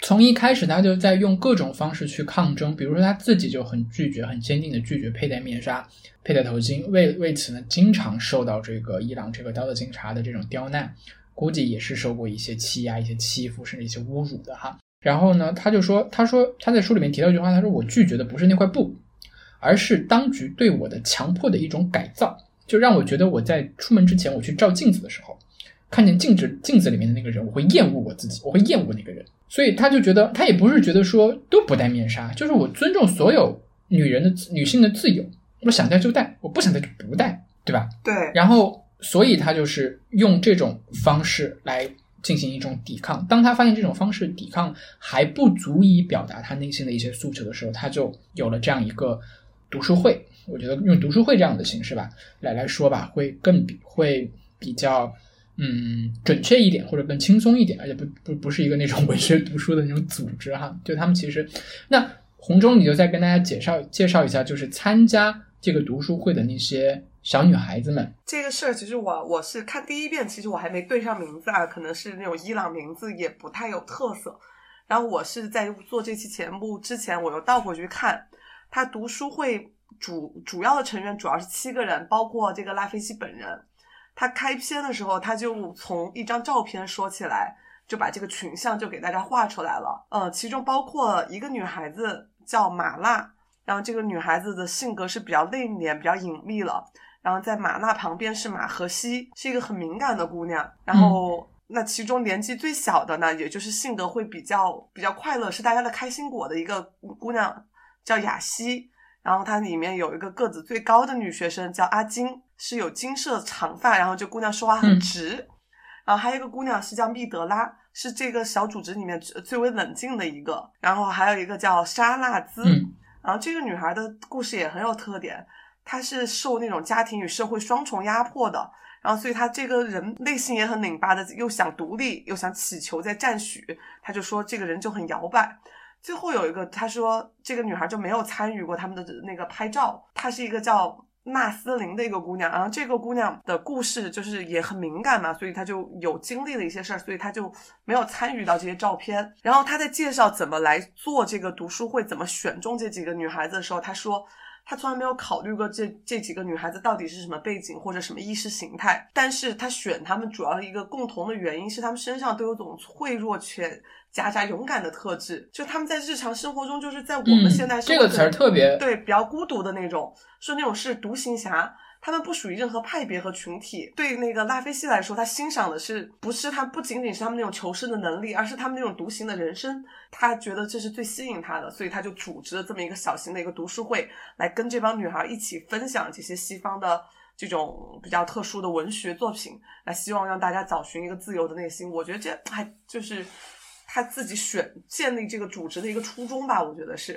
从一开始他就在用各种方式去抗争，比如说他自己就很拒绝、很坚定的拒绝佩戴面纱、佩戴头巾，为为此呢，经常受到这个伊朗这个道德警察的这种刁难，估计也是受过一些欺压、一些欺负，甚至一些侮辱的哈。然后呢，他就说，他说他在书里面提到一句话，他说我拒绝的不是那块布，而是当局对我的强迫的一种改造，就让我觉得我在出门之前我去照镜子的时候。看见镜子镜子里面的那个人，我会厌恶我自己，我会厌恶那个人。所以他就觉得，他也不是觉得说都不戴面纱，就是我尊重所有女人的女性的自由，我想戴就戴，我不想戴就不戴，对吧？对，然后，所以他就是用这种方式来进行一种抵抗。当他发现这种方式抵抗还不足以表达他内心的一些诉求的时候，他就有了这样一个读书会。我觉得用读书会这样的形式吧，来来说吧，会更比会比较。嗯，准确一点或者更轻松一点，而且不不不是一个那种 文学读书的那种组织哈。就他们其实，那红中你就再跟大家介绍介绍一下，就是参加这个读书会的那些小女孩子们。这个事儿其实我我是看第一遍，其实我还没对上名字啊，可能是那种伊朗名字也不太有特色。然后我是在做这期节目之前，我又倒回去看，他读书会主主要的成员主要是七个人，包括这个拉菲西本人。他开篇的时候，他就从一张照片说起来，就把这个群像就给大家画出来了。呃，其中包括一个女孩子叫马娜，然后这个女孩子的性格是比较内敛、比较隐秘了。然后在马娜旁边是马荷西，是一个很敏感的姑娘。然后、那其中年纪最小的呢，也就是性格会比较比较快乐，是大家的开心果的一个姑娘，叫雅西。然后它里面有一个个子最高的女学生叫阿金，是有金色长发，然后这姑娘说话很直。然后还有一个姑娘是叫密德拉，是这个小组织里面最最为冷静的一个。然后还有一个叫沙纳兹，嗯然后这个女孩的故事也很有特点，她是受那种家庭与社会双重压迫的，然后所以她这个人内心也很拧巴的，又想独立，又想祈求在赞许，她就说这个人就很摇摆。最后有一个，他说这个女孩就没有参与过他们的那个拍照，她是一个叫纳斯林的一个姑娘，然后这个姑娘的故事就是也很敏感嘛，所以她就有经历了一些事儿，所以她就没有参与到这些照片。然后她在介绍怎么来做这个读书会，怎么选中这几个女孩子的时候，她说。她从来没有考虑过这这几个女孩子到底是什么背景或者什么意识形态，但是她选她们主要的一个共同的原因是她们身上都有种脆弱且夹杂勇敢的特质，就他们在日常生活中就是在我们嗯现代，生这个词儿特别对，比较孤独的那种，是那种是独行侠。他们不属于任何派别和群体。对那个拉菲西来说，他欣赏的是不是他不仅仅是他们那种求生的能力，而是他们那种独行的人生。他觉得这是最吸引他的，所以他就组织了这么一个小型的一个读书会，来跟这帮女孩一起分享这些西方的这种比较特殊的文学作品，来希望让大家找寻一个自由的内心。我觉得这还就是他自己选建立这个组织的一个初衷吧，我觉得是。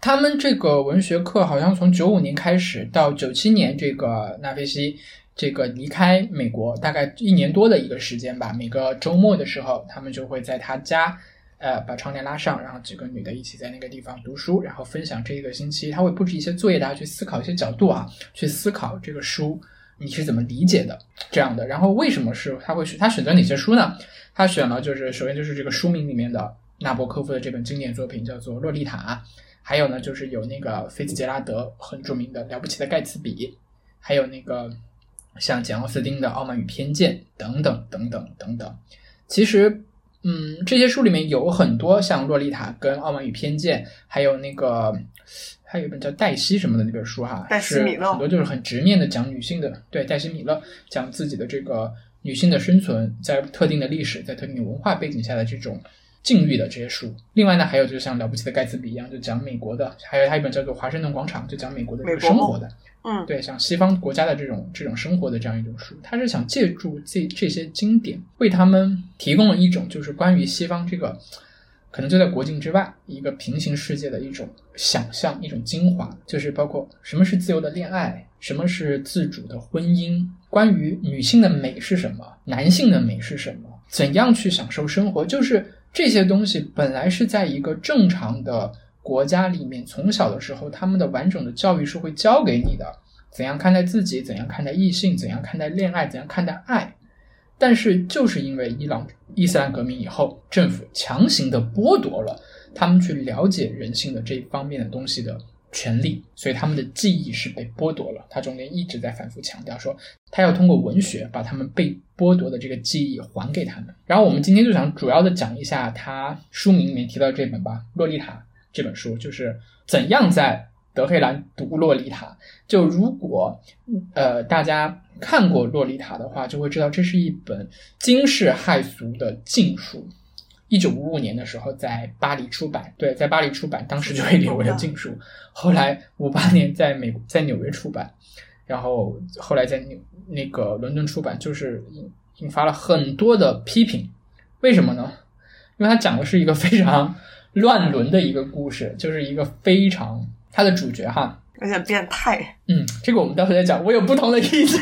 他们这个文学课好像从九五年开始到九七年，这个纳菲西这个离开美国大概一年多的一个时间吧。每个周末的时候，他们就会在他家呃，把窗帘拉上，然后几个女的一起在那个地方读书，然后分享这一个星期，他会布置一些作业，大家去思考一些角度啊，去思考这个书你是怎么理解的这样的。然后为什么是他会选他选择哪些书呢？他选了就是首先就是这个书名里面的纳博科夫的这本经典作品叫做《洛丽塔》，还有呢就是有那个菲茨杰拉德很著名的《了不起的盖茨比》，还有那个像简奥斯汀的《傲慢与偏见》等等等等等等。其实，嗯，这些书里面有很多像《洛丽塔》跟《傲慢与偏见》，还有那个还有一本叫《黛西》什么的那本书哈，黛西是米勒很多就是很直面的讲女性的，对，黛西米勒讲自己的这个女性的生存在特定的历史、在特定的文化背景下的这种境遇的这些书。另外呢，还有就是像《了不起的盖茨比》一样，就讲美国的，还有还有一本叫做《华盛顿广场》，就讲美国的这个生活的。嗯，对，像西方国家的这种这种生活的这样一种书，他是想借助这这些经典，为他们提供了一种就是关于西方这个可能就在国境之外一个平行世界的一种想象，一种精华，就是包括什么是自由的恋爱，什么是自主的婚姻，关于女性的美是什么，男性的美是什么，怎样去享受生活，就是这些东西本来是在一个正常的。国家里面从小的时候，他们的完整的教育是会教给你的，怎样看待自己，怎样看待异性，怎样看待恋爱，怎样看待爱。但是就是因为伊朗伊斯兰革命以后，政府强行的剥夺了他们去了解人性的这一方面的东西的权利，所以他们的记忆是被剥夺了。他中间一直在反复强调说，他要通过文学把他们被剥夺的这个记忆还给他们。然后我们今天就想主要的讲一下他书名里面提到这本吧，《洛丽塔》。这本书就是怎样在德黑兰读《洛丽塔》。就如果呃大家看过《洛丽塔》的话，就会知道这是一本惊世骇俗的禁书。一九五五年的时候在巴黎出版，对，在巴黎出版，当时就被列为了禁书。后来五八年在美国在纽约出版，然后后来在纽那个伦敦出版，就是引引发了很多的批评。为什么呢？因为它讲的是一个非常。乱伦的一个故事，就是一个非常它的主角哈，有点变态。嗯，这个我们到时候再讲。我有不同的意见。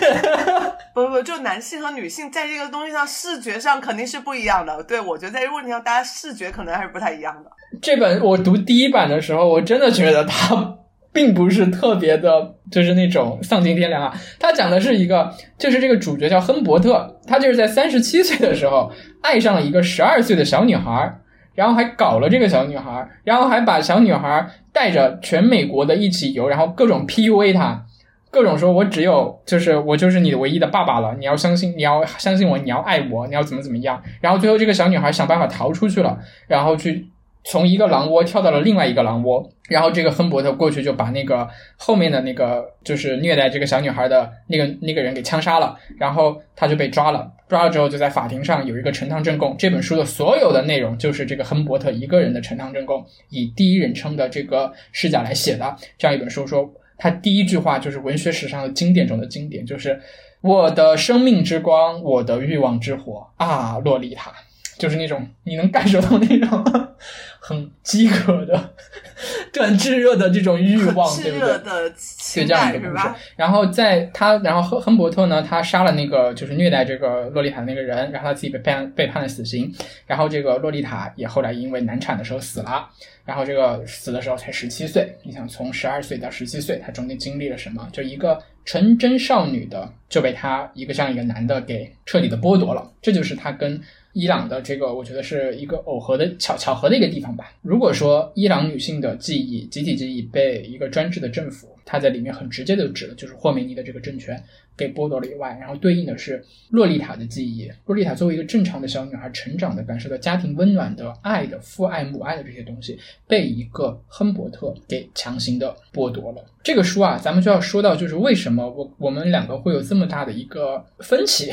不不，就男性和女性在这个东西上视觉上肯定是不一样的。对，我觉得在这个问题上，大家视觉可能还是不太一样的。这本我读第一版的时候，我真的觉得它 并不是特别的，就是那种丧尽天良啊。它讲的是一个，就是这个主角叫亨伯特，他就是在三十七岁的时候爱上了一个十二岁的小女孩。然后还搞了这个小女孩，然后还把小女孩带着全美国的一起游，然后各种 PUA 她，各种说我只有就是我就是你的唯一的爸爸了，你要相信，你要相信我，你要爱我，你要怎么怎么样。然后最后这个小女孩想办法逃出去了，然后去从一个狼窝跳到了另外一个狼窝，然后这个亨伯特过去就把那个后面的那个就是虐待这个小女孩的那个那个人给枪杀了，然后他就被抓了。抓了之后，就在法庭上有一个呈堂证供。这本书的所有的内容就是这个亨伯特一个人的呈堂证供，以第一人称的这个视角来写的。这样一本书，说他第一句话就是文学史上的经典中的经典，就是“我的生命之光，我的欲望之火啊，洛丽塔”，就是那种你能感受到那种 很饥渴的、很炙热的这种欲望，对不对？炽热的对这样一个故事。然后在他，然后亨亨伯特呢，他杀了那个就是虐待这个洛丽塔的那个人，然后他自己被判被判了死刑，然后这个洛丽塔也后来因为难产的时候死了，然后这个死的时候才十七岁，你想从十二岁到十七岁，他中间经历了什么？就一个纯真少女的就被他一个这样一个男的给彻底的剥夺了，这就是他跟伊朗的这个，我觉得是一个耦合的巧巧合的一个地方吧。如果说伊朗女性的记忆、集体记忆被一个专制的政府，它在里面很直接的指的就是霍梅尼的这个政权给剥夺了以外，然后对应的是洛丽塔的记忆。洛丽塔作为一个正常的小女孩成长的，感受到家庭温暖的爱的父爱母爱的这些东西，被一个亨伯特给强行的剥夺了。这个书啊，咱们就要说到，就是为什么我我们两个会有这么大的一个分歧。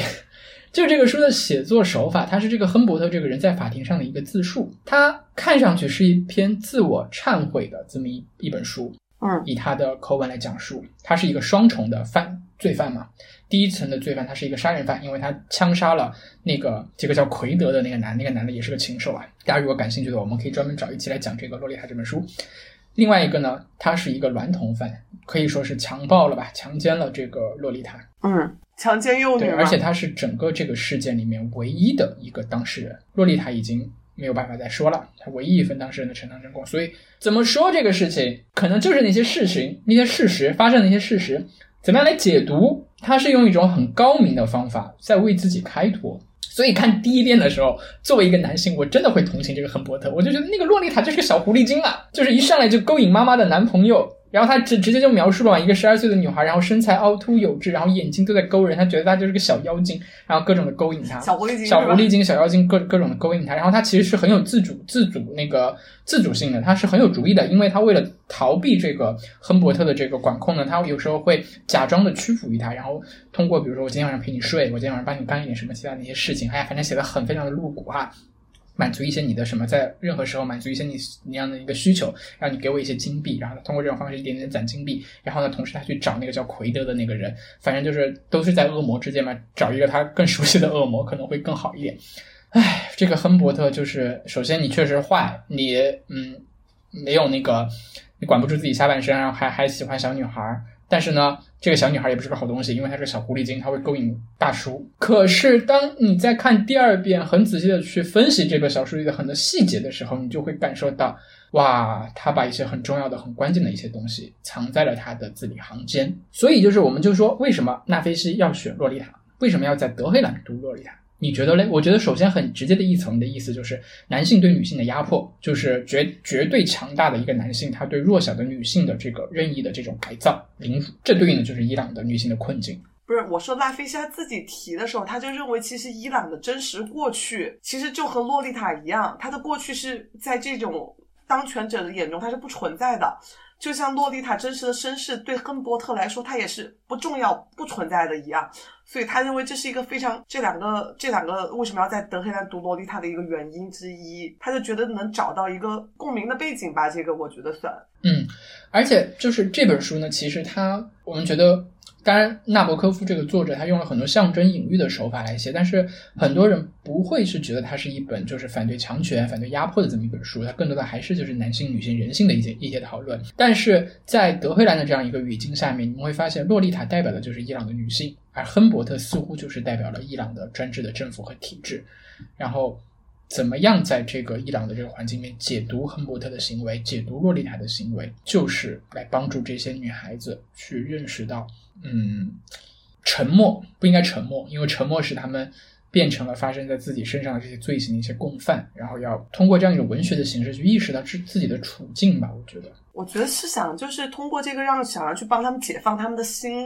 就这个书的写作手法，它是这个亨伯特这个人在法庭上的一个自述，他看上去是一篇自我忏悔的这么一一本书，嗯以他的口吻来讲述，他是一个双重的犯罪犯嘛。第一层的罪犯，他是一个杀人犯，因为他枪杀了那个这个叫奎德的那个男，那个男的也是个禽兽啊。大家如果感兴趣的话，我们可以专门找一期来讲这个《洛丽塔》这本书。另外一个呢，他是一个娈童犯，可以说是强暴了吧，强奸了这个洛丽塔。嗯，强奸幼女，而且他是整个这个事件里面唯一的一个当事人。洛丽塔已经没有办法再说了，他唯一一份当事人的呈堂证供。所以怎么说这个事情，可能就是那些事情、那些事实发生的那些事实，怎么样来解读？他是用一种很高明的方法在为自己开脱。所以看第一遍的时候，作为一个男性，我真的会同情这个亨伯特。我就觉得那个洛丽塔就是个小狐狸精啊，就是一上来就勾引妈妈的男朋友。然后他直直接就描述了一个十二岁的女孩，然后身材凹凸有致，然后眼睛都在勾人，他觉得她就是个小妖精，然后各种的勾引她。小狐狸精小狐狸精、小妖精各各种的勾引他，然后他其实是很有自主、自主那个自主性的，他是很有主意的，因为他为了逃避这个亨伯特的这个管控呢，他有时候会假装的屈服于他，然后通过比如说我今天晚上陪你睡，我今天晚上帮你干一点什么其他的一些事情，哎呀，反正写的很非常的露骨哈、满足一些你的什么，在任何时候满足一些你那样的一个需求，让你给我一些金币，然后通过这种方式一点点攒金币，然后呢，同时他去找那个叫奎德的那个人，反正就是都是在恶魔之间嘛，找一个他更熟悉的恶魔可能会更好一点。唉，这个亨伯特就是，首先你确实坏，你嗯没有那个，你管不住自己下半身，然后还还喜欢小女孩儿。但是呢，这个小女孩也不是个好东西，因为她是个小狐狸精，她会勾引大叔。可是当你在看第二遍，很仔细的去分析这个小说里的很多细节的时候，你就会感受到，哇，他把一些很重要的、很关键的一些东西藏在了他的字里行间。所以就是，我们就说，为什么纳菲西要选洛丽塔？为什么要在德黑兰读洛丽塔？你觉得嘞？我觉得首先很直接的一层的意思就是，男性对女性的压迫，就是绝绝对强大的一个男性，他对弱小的女性的这个任意的这种改造、凌辱，这对应的就是伊朗的女性的困境。不是我说拉菲西他自己提的时候，他就认为其实伊朗的真实过去其实就和洛丽塔一样，他的过去是在这种当权者的眼中它是不存在的。就像洛丽塔真实的身世对亨伯特来说，他也是不重要、不存在的一样，所以他认为这是一个非常这两个这两个为什么要在德黑兰读洛丽塔的一个原因之一。他就觉得能找到一个共鸣的背景吧，这个我觉得算。嗯，而且就是这本书呢，其实它我们觉得，当然纳博科夫这个作者他用了很多象征隐喻的手法来写，但是很多人不会是觉得它是一本就是反对强权、反对压迫的这么一本书，它更多的还是就是男性、女性、人性的一些一些讨论。但是在德黑兰的这样一个语境下面，你们会发现洛丽塔代表的就是伊朗的女性，而亨伯特似乎就是代表了伊朗的专制的政府和体制，然后。怎么样在这个伊朗的这个环境里面解读亨伯特的行为，解读洛丽塔的行为，就是来帮助这些女孩子去认识到，嗯，沉默不应该沉默，因为沉默使他们变成了发生在自己身上的这些罪行的一些共犯，然后要通过这样一种文学的形式去意识到自自己的处境吧，我觉得。我觉得是想就是通过这个让小孩去帮他们解放他们的心，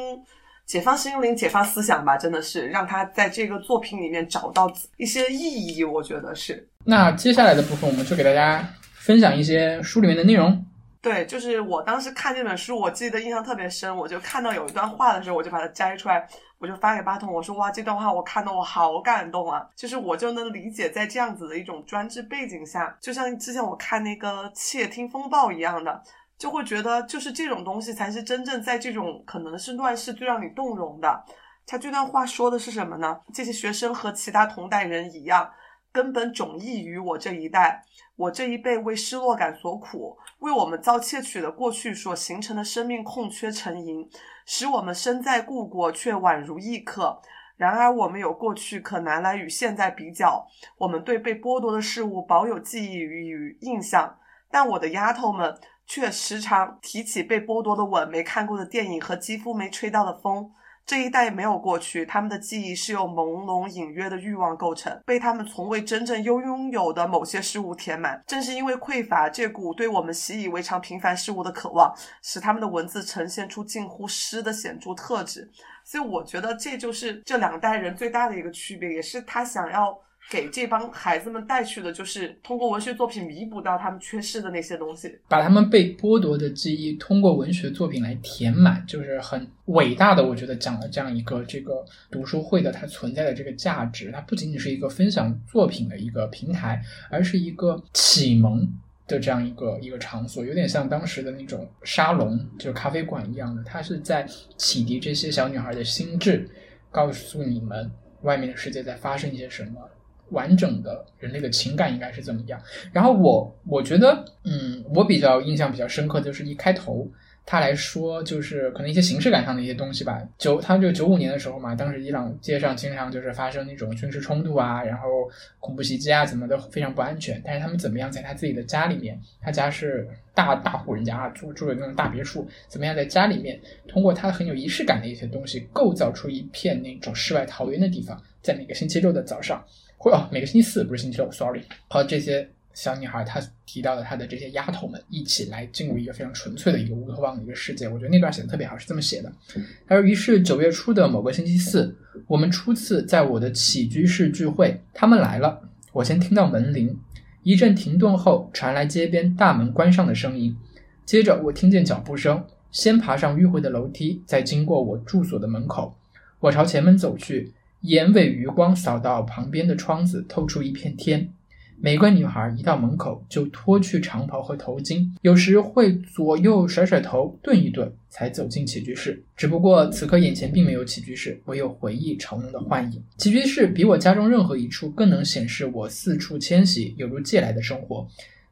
解放心灵，解放思想吧，真的是让他在这个作品里面找到一些意义。我觉得是那接下来的部分，我们就给大家分享一些书里面的内容。对，就是我当时看这本书，我记得印象特别深，我就看到有一段话的时候，我就把它摘出来，我就发给巴通，我说哇，这段话我看得我好感动啊！就是我就能理解，在这样子的一种专制背景下，就像之前我看那个《窃听风暴》一样的。就会觉得，就是这种东西才是真正在这种可能是乱世最让你动容的。他这段话说的是什么呢？这些学生和其他同代人一样，根本迥异于我这一代。我这一辈为失落感所苦，为我们遭窃取的过去所形成的生命空缺成因，使我们身在故国却宛如异客。然而，我们有过去可拿来与现在比较，我们对被剥夺的事物保有记忆与印象。但我的丫头们。却时常提起被剥夺的吻、没看过的电影和肌肤没吹到的风。这一代没有过去，他们的记忆是由朦胧隐约的欲望构成，被他们从未真正拥拥有的某些事物填满。正是因为匮乏这股对我们习以为常平凡事物的渴望，使他们的文字呈现出近乎诗的显著特质。所以，我觉得这就是这两代人最大的一个区别，也是他想要。给这帮孩子们带去的，就是通过文学作品弥补到他们缺失的那些东西，把他们被剥夺的记忆通过文学作品来填满，就是很伟大的。我觉得讲了这样一个这个读书会的它存在的这个价值，它不仅仅是一个分享作品的一个平台，而是一个启蒙的这样一个一个场所，有点像当时的那种沙龙，就是咖啡馆一样的，它是在启迪这些小女孩的心智，告诉你们外面的世界在发生一些什么。完整的人类的情感应该是怎么样？然后我我觉得，嗯，我比较印象比较深刻就是一开头，他来说，就是可能一些形式感上的一些东西吧。九，他就九五年的时候嘛，当时伊朗街上经常就是发生那种军事冲突啊，然后恐怖袭击啊，怎么的非常不安全。但是他们怎么样在他自己的家里面，他家是大大户人家啊，住住的那种大别墅，怎么样在家里面通过他很有仪式感的一些东西，构造出一片那种世外桃源的地方，在每个星期六的早上，或哦每个星期四不是星期六，sorry，和这些。小女孩她提到的她的这些丫头们一起来进入一个非常纯粹的一个乌托邦的一个世界，我觉得那段写的特别好，是这么写的。他说：“于是九月初的某个星期四，我们初次在我的起居室聚会，他们来了。我先听到门铃，一阵停顿后传来街边大门关上的声音，接着我听见脚步声，先爬上迂回的楼梯，再经过我住所的门口，我朝前门走去，眼尾余光扫到旁边的窗子，透出一片天。”每个女孩一到门口就脱去长袍和头巾，有时会左右甩甩头，顿一顿，才走进起居室。只不过此刻眼前并没有起居室，唯有回忆潮浓的幻影。起居室比我家中任何一处更能显示我四处迁徙，犹如借来的生活。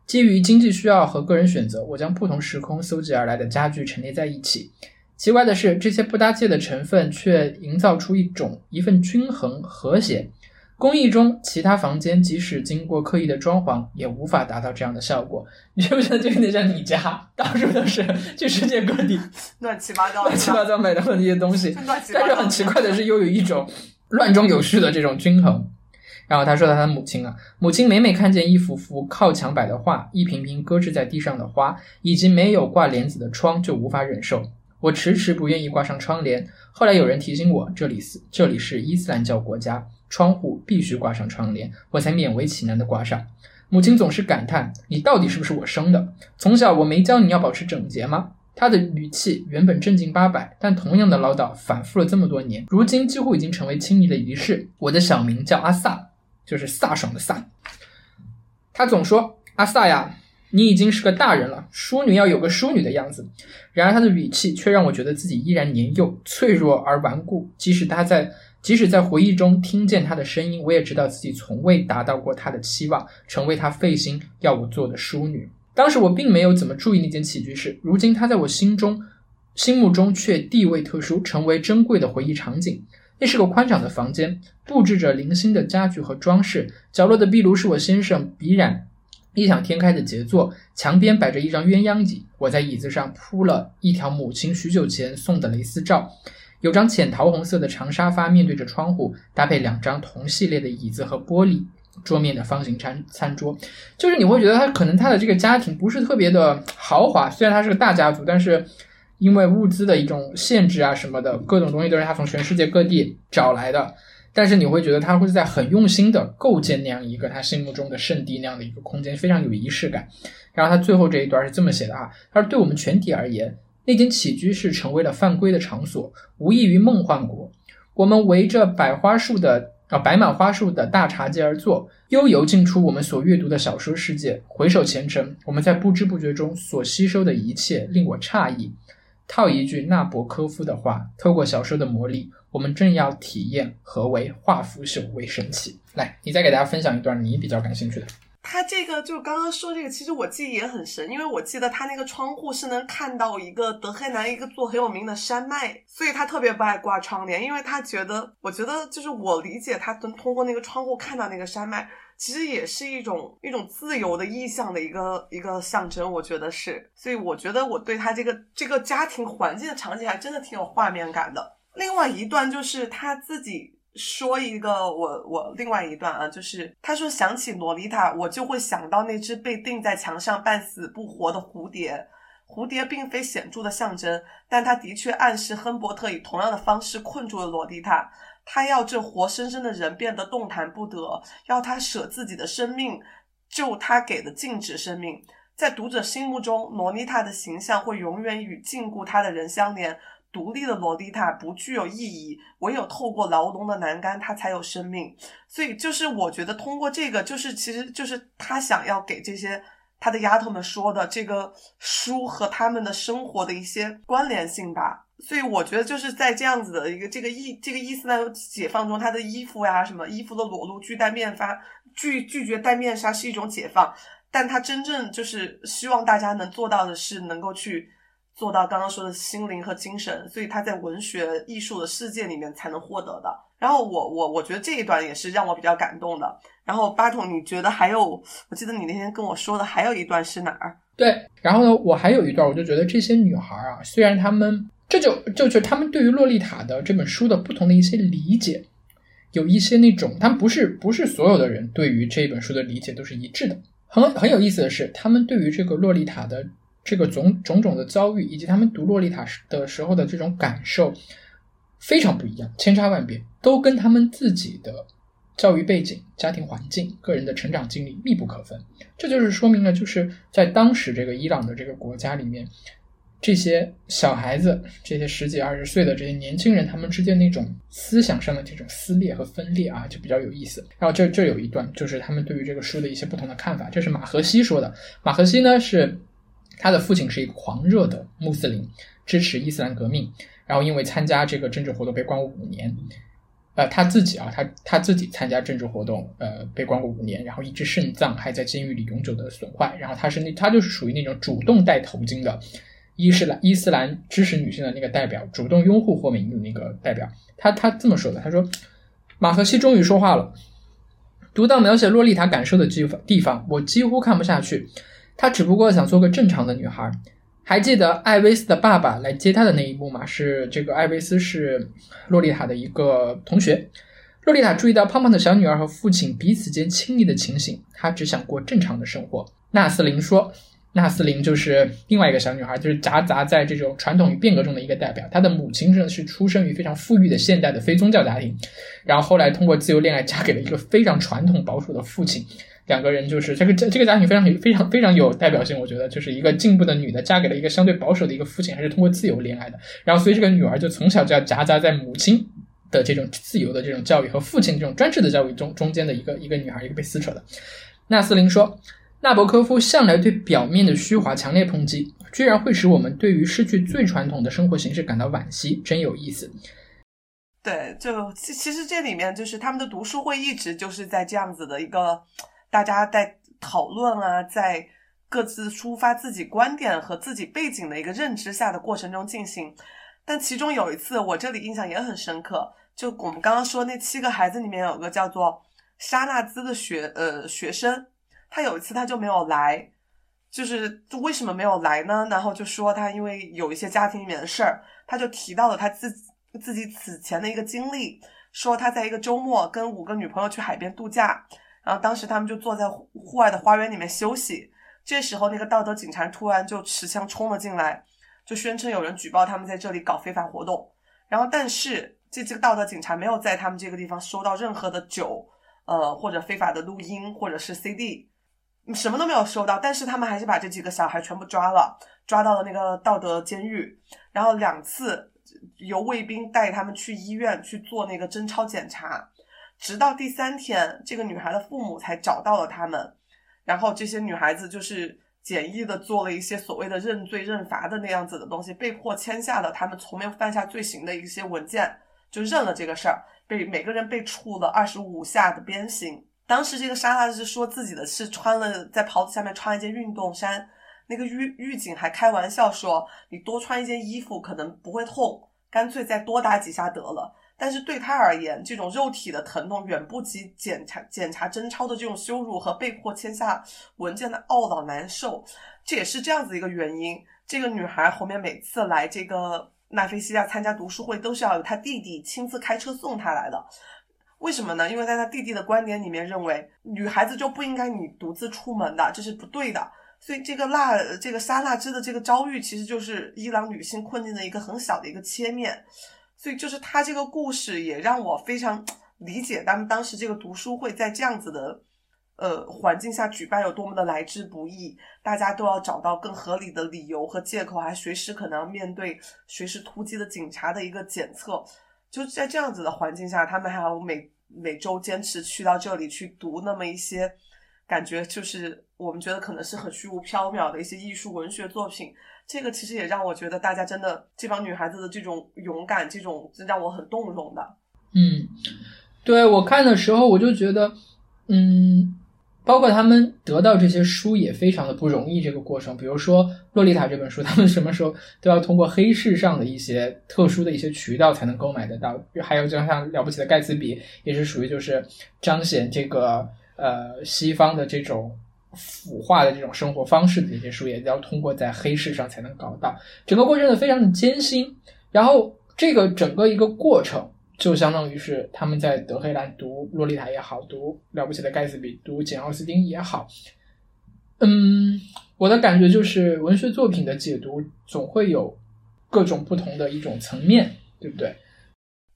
基于经济需要和个人选择，我将不同时空搜集而来的家具陈列在一起。奇怪的是，这些不搭界的成分却营造出一种一份均衡和谐。公寓中其他房间，即使经过刻意的装潢，也无法达到这样的效果。你觉不觉得这有点像你家？到处都是去世界各地 乱七八糟、乱七八糟买到的那些东西。但是很奇怪的是，又有一种乱中有序的这种均衡。然后他说到他的母亲啊，母亲每每看见一幅幅靠墙摆的画，一瓶瓶搁置在地上的花，以及没有挂帘子的窗，就无法忍受。我迟迟不愿意挂上窗帘。后来有人提醒我，这里是这里是伊斯兰教国家，窗户必须挂上窗帘，我才勉为其难地挂上。母亲总是感叹：“你到底是不是我生的？从小我没教你要保持整洁吗？”她的语气原本正经八百，但同样的唠叨反复了这么多年，如今几乎已经成为亲昵的仪式。我的小名叫阿萨，就是飒爽的飒。他总说：“阿萨呀，你已经是个大人了，淑女要有个淑女的样子。”然而他的语气却让我觉得自己依然年幼、脆弱而顽固。即使他在，即使在回忆中听见他的声音，我也知道自己从未达到过他的期望，成为他费心要我做的淑女。当时我并没有怎么注意那间起居室，如今它在我心中、心目中却地位特殊，成为珍贵的回忆场景。那是个宽敞的房间，布置着零星的家具和装饰。角落的壁炉是我先生笔染异想天开的杰作，墙边摆着一张鸳鸯椅，我在椅子上铺了一条母亲许久前送的蕾丝罩。有张浅桃红色的长沙发，面对着窗户，搭配两张同系列的椅子和玻璃桌面的方形餐餐桌，就是你会觉得他可能他的这个家庭不是特别的豪华，虽然他是个大家族，但是因为物资的一种限制啊什么的，各种东西都是他从全世界各地找来的。但是你会觉得他会在很用心的构建那样一个他心目中的圣地那样的一个空间，非常有仪式感。然后他最后这一段是这么写的啊，他说：“对我们全体而言，那间起居室成为了犯规的场所，无异于梦幻国。我们围着百花树的啊摆满花束的大茶几而坐，悠游进出我们所阅读的小说世界。回首前程，我们在不知不觉中所吸收的一切令我诧异。套一句纳博科夫的话，透过小说的魔力，我们正要体验何为化腐朽为神奇。来，你再给大家分享一段你比较感兴趣的。他这个就刚刚说这个，其实我记忆也很深，因为我记得他那个窗户是能看到一个德黑兰一个座很有名的山脉，所以他特别不爱挂窗帘，因为他觉得，我觉得就是我理解他能通过那个窗户看到那个山脉，其实也是一种一种自由的意象的一个一个象征，我觉得是，所以我觉得我对他这个这个家庭环境的场景还真的挺有画面感的。另外一段就是他自己。说一个我我另外一段啊，就是他说想起洛丽塔，我就会想到那只被钉在墙上半死不活的蝴蝶。蝴蝶并非显著的象征，但它的确暗示亨伯特以同样的方式困住了洛丽塔。他要这活生生的人变得动弹不得，要他舍自己的生命救他给的静止生命。在读者心目中，洛丽塔的形象会永远与禁锢他的人相连。独立的洛丽塔不具有意义，唯有透过劳动的栏杆，它才有生命。所以，就是我觉得通过这个，就是其实就是他想要给这些他的丫头们说的这个书和他们的生活的一些关联性吧。所以，我觉得就是在这样子的一个这个意这个伊斯兰解放中，他的衣服呀，什么衣服的裸露、拒戴面纱、拒拒绝戴面纱是一种解放，但他真正就是希望大家能做到的是能够去。做到刚刚说的心灵和精神，所以他在文学艺术的世界里面才能获得的。然后我我我觉得这一段也是让我比较感动的。然后八筒，你觉得还有？我记得你那天跟我说的还有一段是哪儿？对，然后呢，我还有一段，我就觉得这些女孩啊，虽然她们这就就就她们对于《洛丽塔》的这本书的不同的一些理解，有一些那种，他们不是不是所有的人对于这本书的理解都是一致的。很很有意思的是，他们对于这个洛丽塔的这个种种种的遭遇，以及他们读洛丽塔时的时候的这种感受，非常不一样，千差万别，都跟他们自己的教育背景、家庭环境、个人的成长经历密不可分。这就是说明了，就是在当时这个伊朗的这个国家里面，这些小孩子、这些十几二十岁的这些年轻人，他们之间那种思想上的这种撕裂和分裂啊，就比较有意思。然后这这有一段，就是他们对于这个书的一些不同的看法。这是马荷西说的。马荷西呢是他的父亲是一个狂热的穆斯林，支持伊斯兰革命，然后因为参加这个政治活动被关过五年。呃，他自己啊，他他自己参加政治活动，呃，被关过五年，然后一只肾脏还在监狱里永久的损坏。然后他是那他就是属于那种主动戴头巾的伊斯兰伊斯兰支持女性的那个代表，主动拥护霍梅尼的那个代表。他他这么说的，他说马荷西终于说话了。读到描写洛丽塔感受的地方地方，我几乎看不下去。她只不过想做个正常的女孩。还记得艾维斯的爸爸来接她的那一幕吗？是这个艾维斯是洛丽塔的一个同学。洛丽塔注意到胖胖的小女儿和父亲彼此间亲昵的情形，她只想过正常的生活。纳斯林说：“纳斯林就是另外一个小女孩，就是夹杂在这种传统与变革中的一个代表。她的母亲呢是出生于非常富裕的现代的非宗教家庭，然后后来通过自由恋爱嫁给了一个非常传统保守的父亲。两个人就是这个这这个家庭非常非常非常有代表性，我觉得就是一个进步的女的嫁给了一个相对保守的一个父亲，还是通过自由恋爱的。然后所以这个女儿就从小就要夹杂在母亲的这种自由的这种教育和父亲这种专制的教育中中间的一个一个女孩，一个被撕扯的。纳斯林说，纳博科夫向来对表面的虚华强烈抨击，居然会使我们对于失去最传统的生活形式感到惋惜，真有意思。对，就其其实这里面就是他们的读书会一直就是在这样子的一个大家在讨论啊，在各自抒发自己观点和自己背景的一个认知下的过程中进行。但其中有一次，我这里印象也很深刻，就我们刚刚说那七个孩子里面有个叫做沙纳兹的学呃学生，他有一次他就没有来，就是为什么没有来呢？然后就说他因为有一些家庭里面的事儿，他就提到了他自自己此前的一个经历，说他在一个周末跟五个女朋友去海边度假，然后当时他们就坐在户外的花园里面休息，这时候那个道德警察突然就持枪冲了进来，就宣称有人举报他们在这里搞非法活动，然后但是这这个道德警察没有在他们这个地方收到任何的酒，呃或者非法的录音或者是 CD，什么都没有收到，但是他们还是把这几个小孩全部抓了，抓到了那个道德监狱，然后两次由卫兵带他们去医院去做那个贞操检查，直到第三天，这个女孩的父母才找到了他们，然后这些女孩子就是简易的做了一些所谓的认罪认罚的那样子的东西，被迫签下了他们从没犯下罪行的一些文件，就认了这个事儿，被每个人被处了二十五下的鞭刑。当时这个沙拉是说自己的是穿了在袍子下面穿了一件运动衫，那个狱狱警还开玩笑说你多穿一件衣服可能不会痛，干脆再多打几下得了。但是对他而言，这种肉体的疼痛远不及检查检查贞操的这种羞辱和被迫签下文件的懊恼难受。这也是这样子一个原因。这个女孩后面每次来这个纳菲西亚参加读书会，都是要有她弟弟亲自开车送她来的。为什么呢？因为在他弟弟的观点里面，认为女孩子就不应该你独自出门的，这是不对的。所以这个蜡，这个沙纳兹的这个遭遇，其实就是伊朗女性困境的一个很小的一个切面。所以就是他这个故事也让我非常理解他们当时这个读书会在这样子的呃环境下举办有多么的来之不易，大家都要找到更合理的理由和借口，还随时可能要面对随时突击的警察的一个检测。就在这样子的环境下，他们还要每每周坚持去到这里去读那么一些，感觉就是我们觉得可能是很虚无缥缈的一些艺术文学作品。这个其实也让我觉得大家真的这帮女孩子的这种勇敢，这种让我很动容的。嗯，对我看的时候，我就觉得，嗯，包括他们得到这些书也非常的不容易，这个过程，比如说《洛丽塔》这本书，他们什么时候都要通过黑市上的一些特殊的一些渠道才能购买得到。还有就像《了不起的盖茨比》，也是属于就是彰显这个呃西方的这种腐化的这种生活方式的这些书，也要通过在黑市上才能搞到。整个过程呢非常的艰辛，然后这个整个一个过程。就相当于是他们在德黑兰读《洛丽塔》也好，读《了不起的盖茨比》、读《简·奥斯汀》也好，嗯，我的感觉就是文学作品的解读总会有各种不同的一种层面，对不对？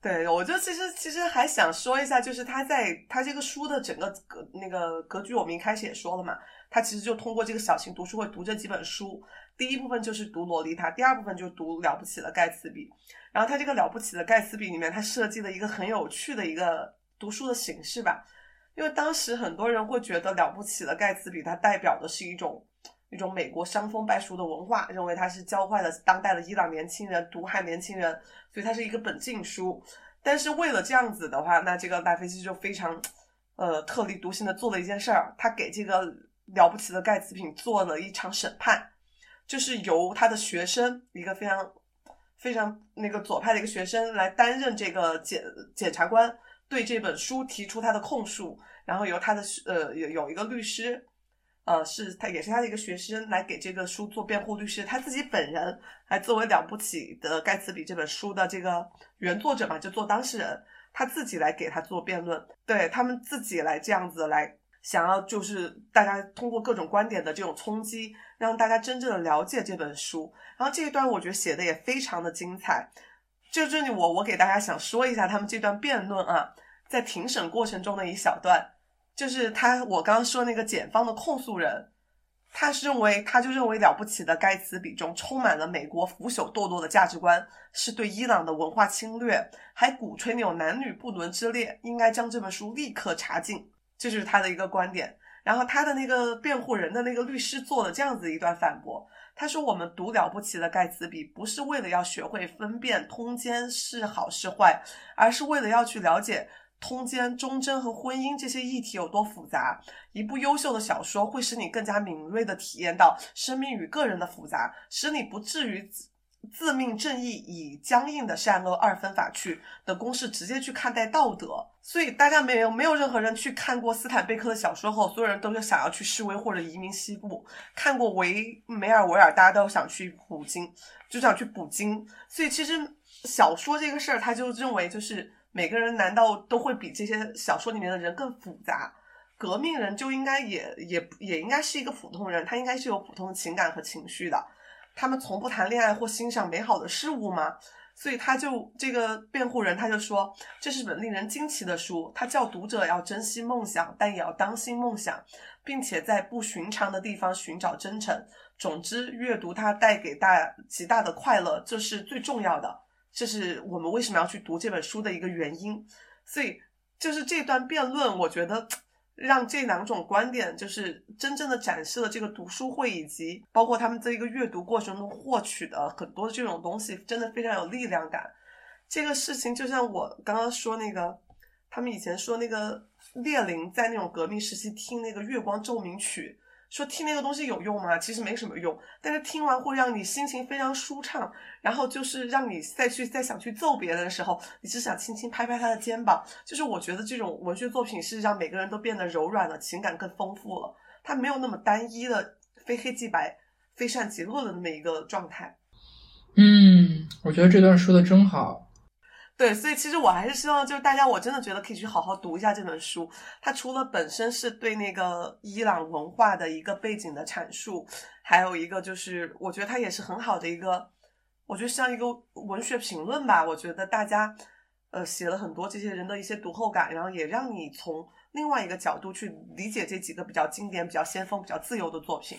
对，我就其实其实还想说一下，就是他在他这个书的整个格那个格局，我们一开始也说了嘛，他其实就通过这个小型读书会读这几本书，第一部分就是读《洛丽塔》，第二部分就读《了不起的盖茨比》。然后他这个了不起的盖茨比里面，他设计了一个很有趣的一个读书的形式吧。因为当时很多人会觉得了不起的盖茨比，它代表的是一种一种美国伤风败俗的文化，认为它是教坏了当代的伊朗年轻人，毒害年轻人，所以它是一个本禁书。但是为了这样子的话，那这个奈飞西就非常呃特立独行的做了一件事儿，他给这个了不起的盖茨比做了一场审判，就是由他的学生一个非常。非常那个左派的一个学生来担任这个检检察官，对这本书提出他的控诉，然后由他的呃有有一个律师，呃是他也是他的一个学生来给这个书做辩护律师，他自己本人还作为了不起的盖茨比这本书的这个原作者嘛，就做当事人，他自己来给他做辩论，对他们自己来这样子来。想要就是大家通过各种观点的这种冲击，让大家真正的了解这本书。然后这一段我觉得写的也非常的精彩。就这里我我给大家想说一下他们这段辩论啊，在庭审过程中的一小段，就是他我刚刚说那个检方的控诉人，他是认为他就认为了不起的盖茨比中充满了美国腐朽堕落的价值观，是对伊朗的文化侵略，还鼓吹那种男女不伦之恋，应该将这本书立刻查禁。这就是他的一个观点，然后他的那个辩护人的那个律师做了这样子一段反驳，他说：“我们读了不起的盖茨比，不是为了要学会分辨通奸是好是坏，而是为了要去了解通奸、忠贞和婚姻这些议题有多复杂。一部优秀的小说会使你更加敏锐地体验到生命与个人的复杂，使你不至于。”自命正义，以僵硬的善恶二分法去的公式直接去看待道德，所以大家没有没有任何人去看过斯坦贝克的小说后，所有人都是想要去示威或者移民西部。看过维梅尔维尔，大家都想去捕鲸，就想去捕鲸。所以其实小说这个事儿，他就认为就是每个人难道都会比这些小说里面的人更复杂？革命人就应该也也也应该是一个普通人，他应该是有普通的情感和情绪的。他们从不谈恋爱或欣赏美好的事物吗？所以他就这个辩护人他就说，这是本令人惊奇的书，他叫读者要珍惜梦想，但也要当心梦想，并且在不寻常的地方寻找真诚。总之，阅读它带给大极大的快乐，这是最重要的，这是我们为什么要去读这本书的一个原因。所以，就是这段辩论，我觉得。让这两种观点就是真正的展示了这个读书会以及包括他们在一个阅读过程中获取的很多这种东西，真的非常有力量感。这个事情就像我刚刚说那个，他们以前说那个列宁在那种革命时期听那个月光奏鸣曲。说听那个东西有用吗？其实没什么用，但是听完会让你心情非常舒畅，然后就是让你再去再想去揍别人的时候，你只想轻轻拍拍他的肩膀。就是我觉得这种文学作品是让每个人都变得柔软了，情感更丰富了，它没有那么单一的非黑即白、非善即恶的那么一个状态。嗯，我觉得这段说的真好。对，所以其实我还是希望，就是大家，我真的觉得可以去好好读一下这本书。它除了本身是对那个伊朗文化的一个背景的阐述，还有一个就是，我觉得它也是很好的一个，我觉得像一个文学评论吧。我觉得大家，呃，写了很多这些人的一些读后感，然后也让你从另外一个角度去理解这几个比较经典、比较先锋、比较自由的作品。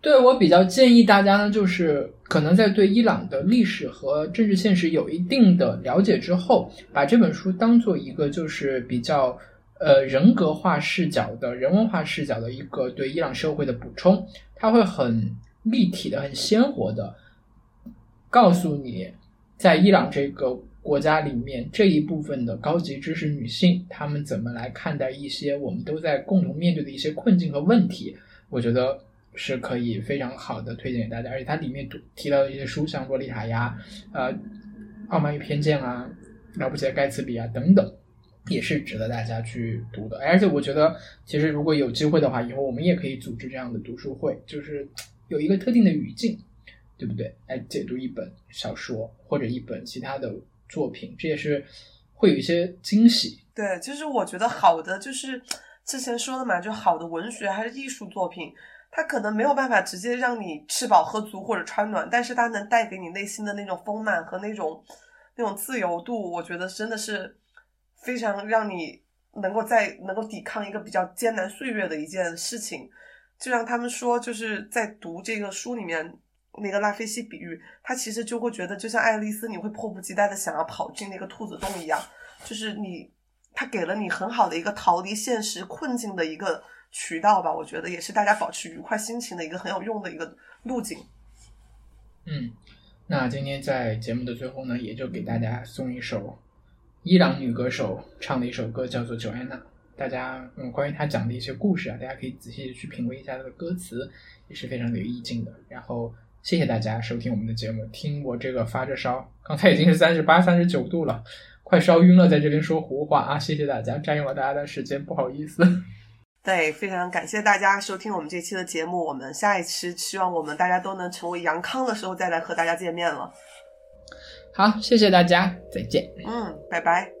对我比较建议大家呢，就是可能在对伊朗的历史和政治现实有一定的了解之后，把这本书当做一个就是比较呃人格化视角的人文化视角的一个对伊朗社会的补充，它会很立体的、很鲜活的告诉你，在伊朗这个国家里面这一部分的高级知识女性，她们怎么来看待一些我们都在共同面对的一些困境和问题？我觉得是可以非常好的推荐给大家。而且它里面读提到的一些书，像《洛丽塔》呀、呃，《傲慢与偏见》啊、《了不起的盖茨比》啊等等。也是值得大家去读的，而且我觉得，其实如果有机会的话，以后我们也可以组织这样的读书会，就是有一个特定的语境，对不对？来解读一本小说或者一本其他的作品，这也是会有一些惊喜。对，就是我觉得好的，就是之前说的嘛，就好的文学还是艺术作品，它可能没有办法直接让你吃饱喝足或者穿暖，但是它能带给你内心的那种丰满和那种那种自由度，我觉得真的是非常让你能够在能够抵抗一个比较艰难岁月的一件事情。就像他们说，就是在读这个书里面那个拉菲西比喻，他其实就会觉得，就像爱丽丝，你会迫不及待的想要跑进那个兔子洞一样，就是你，他给了你很好的一个逃离现实困境的一个渠道吧。我觉得也是大家保持愉快心情的一个很有用的一个路径。嗯，那今天在节目的最后呢，也就给大家送一首伊朗女歌手唱的一首歌，叫做《九安娜》。大家嗯，关于她讲的一些故事啊，大家可以仔细的去品味一下她的歌词，也是非常有意境的。然后谢谢大家收听我们的节目，听我这个发着烧，刚才已经是三十八、三十九度了，快烧晕了，在这边说胡话啊！谢谢大家，占用了大家的时间，不好意思。对，非常感谢大家收听我们这期的节目。我们下一期希望我们大家都能成为阳康的时候再来和大家见面了。好，谢谢大家，再见。嗯，拜拜。